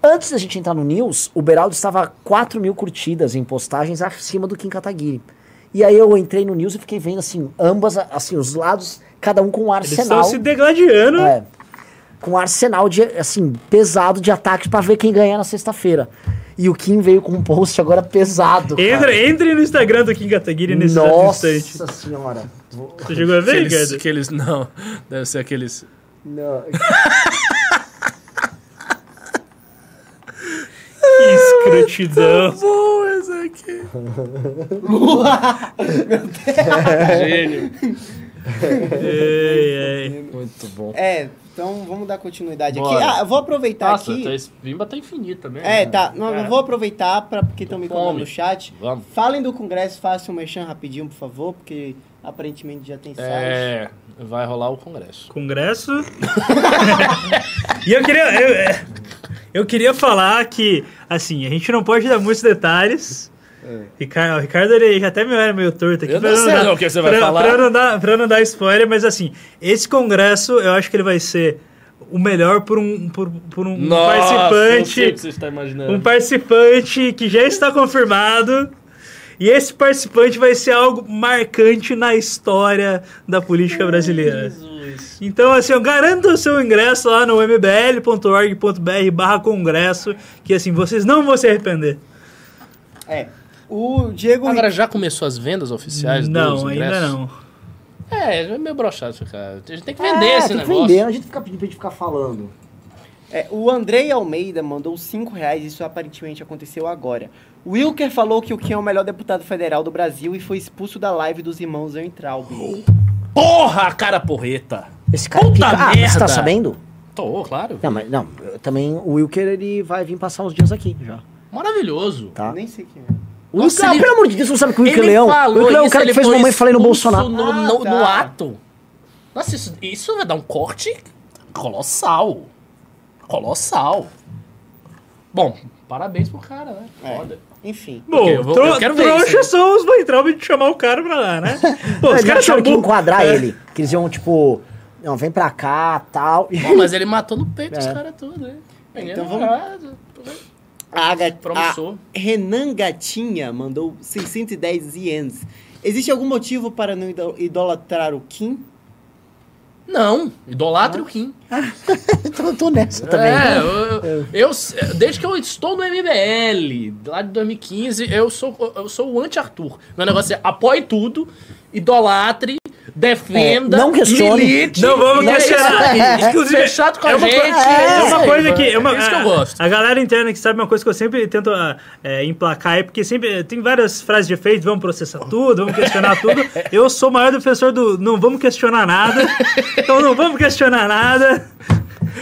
Antes da gente entrar no news, o Beraldo estava a 4 mil curtidas em postagens acima do Kim Kataguiri. E aí eu entrei no news e fiquei vendo assim, ambas, assim, os lados, cada um com um Eles arsenal. estão se degladiando. É, com um arsenal de, assim, pesado de ataques pra ver quem ganhar na sexta-feira. E o Kim veio com um post agora pesado. cara. Entre, entre no Instagram do Kim Kataguiri nesse Nossa instante. senhora. Vou- Você chegou a ver, Aqueles, aqueles. Não, deve ser aqueles. Não. [laughs] Que escrotidão. Bom, esse aqui. Gênio. Ei, ei. Muito bom. É, então vamos dar continuidade aqui. Bora. Ah, eu vou aproveitar Nossa, aqui. tua pimba tá infinita também. É, né? tá. Não, eu vou aproveitar pra, porque estão me Fome. cobrando no chat. Vamos. Falem do Congresso, façam um merchan rapidinho, por favor, porque aparentemente já tem site. É, vai rolar o congresso. Congresso. [laughs] e eu queria. Eu, é, eu queria falar que, assim, a gente não pode dar muitos detalhes. Ricardo, o Ricardo ele já até me olha meio torto aqui. Eu pra não sei dar- o que você vai pra- falar. Pra não, dar, pra não dar spoiler, mas assim, esse congresso eu acho que ele vai ser o melhor por um, por, por um Nossa, eu sei o participante. que você está imaginando. Um participante que já está confirmado. E esse participante vai ser algo marcante na história da política brasileira. Jesus. Então, assim, eu garanto o seu ingresso lá no mbl.org.br barra congresso, que assim, vocês não vão se arrepender. É. O Diego. Agora já começou as vendas oficiais dos não, ainda ingressos? não. É, é meio broxado isso, cara. A gente tem que vender É, esse tem que negócio. vender, a gente fica pedindo pra gente ficar falando. É, o Andrei Almeida mandou 5 reais, isso aparentemente aconteceu agora. O Wilker falou que o Kim é o melhor deputado federal do Brasil e foi expulso da live dos irmãos Weintraub. Porra, cara porreta. Esse cara Puta pica. Ah, mas você tá merda. sabendo? Tô, claro. Não, mas não, também o Wilker ele vai vir passar uns dias aqui já, Maravilhoso. tá? Nem sei quem é. O Nossa, Wilker, ah, ele- pelo amor de Deus, você não sabe que o Wilker Ele Leão. O falou Wilker Leão é o cara que ele fez mamãe falei no Bolsonaro. No, Ah, no- tá. no ato. Nossa, isso, isso vai dar um corte colossal. Colossal. Bom, parabéns pro cara, né? É. Foda. Enfim. Bom, eu vou- eu quero ver trouxas são os Weintraub de chamar o cara pra lá, né? [laughs] Pô, os caras acharam que enquadrar É. ele. Que eles iam, tipo, não, vem pra cá, tal. Bom, mas ele matou no peito os É. caras tudo, né? Então vamos- ah, A, Ga- Promissor. a Renan Gatinha mandou 610 ienes. Existe algum motivo para não ido- idolatrar o Kim? Não, idolatra o Kim. [laughs] então eu tô nessa também. É, eu, eu- eu- desde que eu estou no MBL, lá de 2015, eu sou, eu sou o anti-Arthur. Meu negócio é apoie tudo, idolatre, defenda, É, não questione. milite. Não vamos é isso questionar. aí. Inclusive, Ser chato com a é uma gente. co- é É isso uma coisa que. É, uma, isso que eu a- gosto. A galera interna que sabe uma coisa que eu sempre tento ah, é, emplacar é porque sempre tem várias frases de efeito, vamos processar tudo, vamos questionar tudo. Eu sou o maior defensor do não vamos questionar nada. Então não vamos questionar nada.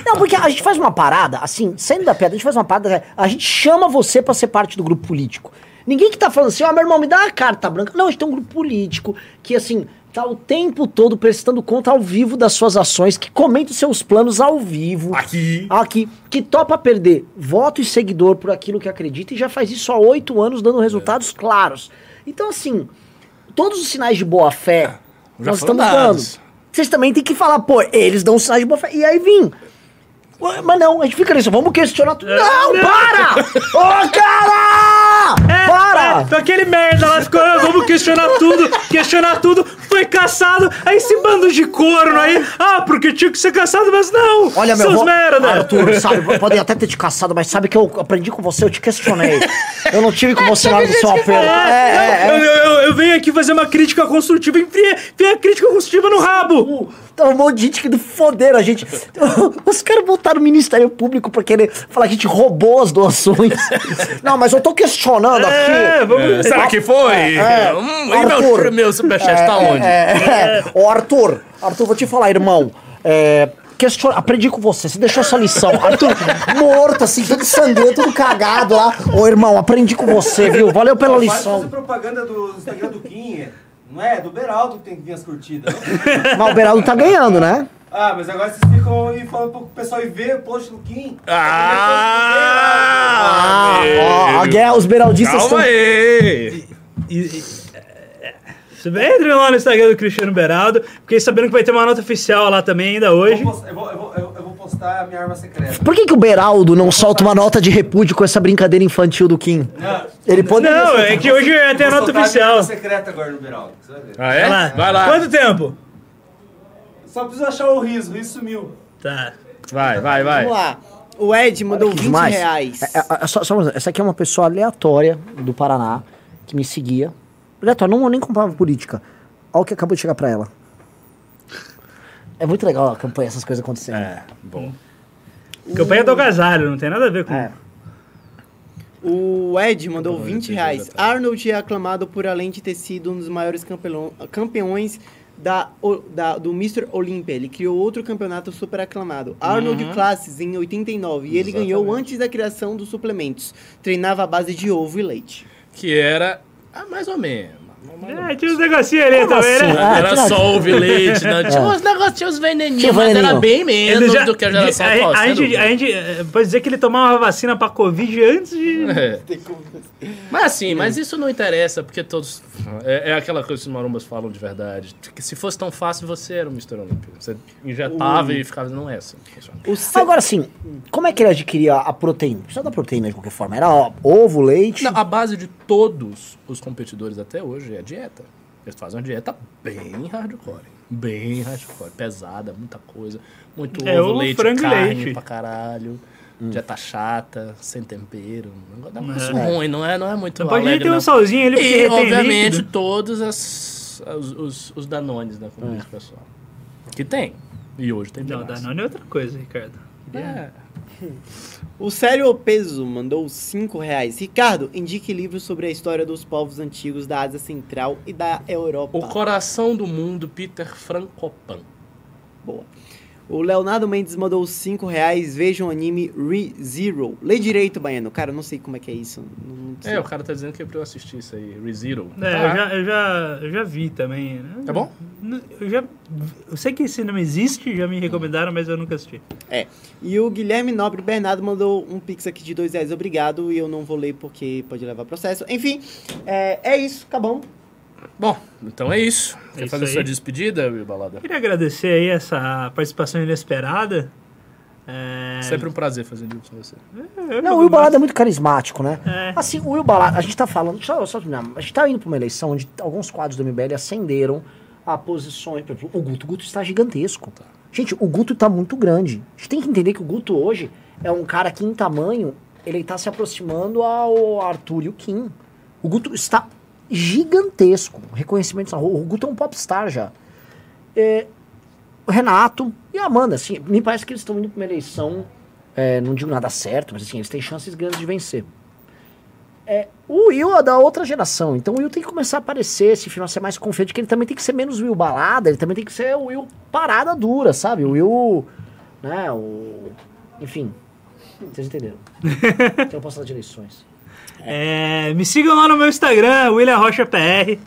Não, porque a gente faz uma parada, assim, saindo da pedra, a gente faz uma parada, a gente chama você pra ser parte do grupo político. Ninguém que tá falando assim, ó, meu irmão, me dá uma carta branca. Não, a gente tem um grupo político que, assim, tá o tempo todo prestando conta ao vivo das suas ações, que comenta os seus planos ao vivo. Aqui. Aqui, que topa perder voto e seguidor por aquilo que acredita e já faz isso há oito anos, dando resultados claros. Então, assim, todos os sinais de boa fé Já nós estamos dados. dando. Vocês também tem que falar, pô, eles dão sinais de boa fé. E aí vim. Mas não, a gente fica nisso, vamos questionar tudo. Não, não. para! [laughs] Ô, cara! Para! É, aquele merda lá ficou, ah, vamos questionar tudo, questionar tudo, foi caçado, aí esse bando de corno aí, ah, porque tinha que ser caçado, mas não, Olha, meu, merda. Arthur, [laughs] sabe, podem até ter te caçado, mas sabe que eu aprendi com você, eu te questionei. Eu não tive com você na hora do seu apelo. É, É, é, não, é. Eu, eu, eu venho aqui fazer uma crítica construtiva, enfia, enfia a crítica construtiva no rabo. Tá um monte de gente que foderam a gente. [laughs] Os caras botaram o Ministério Público pra querer falar que a gente roubou as doações. [laughs] Não, mas eu tô questionando aqui. É, vamos... Será que foi? É, Hum, e Arthur. meu, meu superchat tá onde? É, é. Ô, Arthur, Arthur, vou te falar, irmão. É, question... Aprendi com você, você deixou essa lição. Arthur, morto, assim, todo sangrento, todo cagado lá. Ô, irmão, aprendi com você, viu? Valeu pela lição. propaganda do Instagram do Kim, não é? Do Beraldo que tem que vir as curtidas. [laughs] Mas o Beraldo tá ganhando, né? ah, mas agora vocês ficam aí falando pro pessoal ir ver o post do Kim. Ah, ó, a guerra, os beraldistas Calma aí. E- e- é, Você Entre lá no Instagram do Cristiano Beraldo. Fiquei sabendo que vai ter uma nota oficial lá também ainda Eu hoje. eu, vou, eu, vou, eu vou postar a minha arma secreta. Por que, que o Beraldo não solta uma nota de repúdio com essa brincadeira infantil do Kim? Não, Ele poderia Não, é que hoje vai ter a vou nota oficial. arma secreta agora no Beraldo. Você vai ver. Ah, é? Vai lá. Vai lá. Quanto tempo? Só preciso achar o riso, o riso sumiu. Tá. Vai, vai, vai. Vamos lá. O Ed mandou Olha que 20 demais. reais. É, é, é, só- só essa aqui é uma pessoa aleatória do Paraná que me seguia. Aleatória, não, nem comprava política. Olha o que acabou de chegar pra ela. É muito legal a campanha, essas coisas acontecendo. É, bom. Campanha do agasalho, não tem nada a ver com. É. O Ed mandou 20 reais. Arnold é aclamado por além de ter sido um dos maiores campeões da, o- da- do Mr. Olympia. Ele criou outro campeonato super aclamado, Arnold Classes, em 89. E ele ganhou Exatamente. antes da criação dos suplementos. Treinava à base de ovo e leite. Que era ah, mais ou menos. É, tinha uns negocinhos ali Como também, assim? né? Ah, era só ovo e leite, não. Tinha uns negocinhos veneninhos, mas era bem menos Ele já- do que a geração a, atual. a, sem gente, dúvida. a gente eh, pode dizer que ele tomava vacina pra Covid antes de. É. Mas assim, mas isso não interessa, porque todos. É, é aquela coisa que os marombas falam de verdade. Que se fosse tão fácil, você era o Mr. Olympia. Você injetava e ficava. Não é assim. que funciona. O Agora sim, como é que ele adquiria a proteína? Precisa da proteína de qualquer forma. Era ó, ovo, leite. Não, a base de todos os competidores até hoje é a dieta. Eles fazem uma dieta bem hardcore. Bem hardcore. Pesada, muita coisa. Muito É, ovo, leite, frango e carne leite. pra caralho. Dieta chata, sem tempero. Um negócio É. ruim, não é, não é muito Pode alegre, ter um não. salzinho ali porque E, obviamente, líquido. todos as, os, os, os danones da comida do pessoal. Que tem. E hoje tem Não, mais. Danone é outra coisa, Ricardo. É. O Sério Opeso mandou 5 reais. Ricardo, indique livros sobre a história dos povos antigos da Ásia Central e da Europa. O Coração do Mundo, Peter Frankopan. Boa. O Leonardo Mendes mandou 5 reais. Veja o anime ReZero. Lê direito, Baiano. Cara, eu não sei como é que é isso. Não, não sei. É, o cara tá dizendo que é pra eu assistir isso aí, ReZero. É, eu, já, eu, já, eu já vi também. né? É bom? Eu já. Eu sei que esse nome existe, já me recomendaram, mas eu nunca assisti. É. E o Guilherme Nobre Bernardo mandou um pix aqui de 2 reais. Obrigado. E eu não vou ler porque pode levar processo. Enfim, é, é isso. Acabamos. Bom, então é isso. Quer isso fazer aí. sua despedida, Will Balada? Queria agradecer aí essa participação inesperada. É, Sempre um prazer fazer vídeo com você. eu- Não, o Will Balada é muito carismático, né? É. Assim, o Will Balada, a gente tá falando, deixa eu só terminar, a gente tá indo pra uma eleição onde alguns quadros do MBL ascenderam a posições, por exemplo, o Guto, o Guto está gigantesco. Gente, o Guto tá muito grande. A gente tem que entender que o Guto hoje é um cara que em tamanho, ele tá se aproximando ao Arthur e o Kim. O Guto está gigantesco. Reconhecimento, o Guto é um popstar já. É, o Renato e a Amanda, assim, me parece que eles estão indo pra uma eleição, é, não digo nada certo, mas assim, eles têm chances grandes de vencer. É, o Will é da outra geração, então o Will tem que começar a aparecer, se firmar, ser mais confiante, que ele também tem que ser menos Will balada, ele também tem que ser o Will parada dura, sabe? O Will, né, o... Enfim, vocês entenderam. [laughs] então eu posso falar de eleições. É, me sigam lá no meu Instagram, William Rocha PR.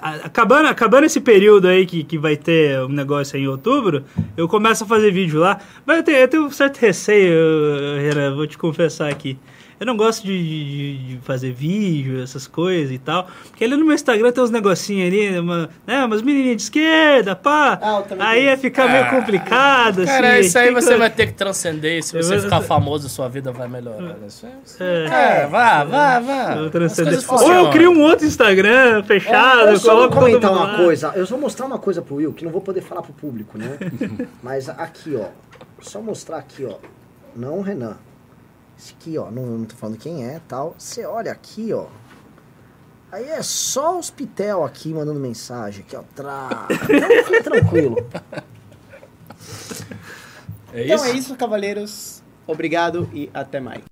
Acabando, acabando esse período aí que, que vai ter um negócio em outubro, eu começo a fazer vídeo lá. Mas eu tenho, eu tenho um certo receio, Renan, vou te confessar aqui. Eu não gosto de, de- de fazer vídeo, essas coisas e tal. Porque ali no meu Instagram tem uns negocinhos ali, uma, né, umas menininhas de esquerda, pá. Ah, eu aí ia ficar meio complicado, Cara, assim. isso aí que- você vai ter que transcender. Se Eu você vou- ficar famoso, sua vida vai melhorar. né? Isso é- É. É, vá, vá, vá. Eu Ou eu crio um outro Instagram fechado, É, eu só vou coloco comentar uma lá. coisa. Eu só vou mostrar uma coisa pro Will, que não vou poder falar pro público, né? [laughs] Mas aqui, ó. Só mostrar aqui, ó. Não, Renan. Esse aqui, ó. Não, não tô falando quem é tal. Você olha aqui, ó. Aí é só os pitel aqui mandando mensagem. Aqui, ó. Tra... Então fica [laughs] tranquilo. É Então isso? é isso, cavaleiros. Obrigado e até mais.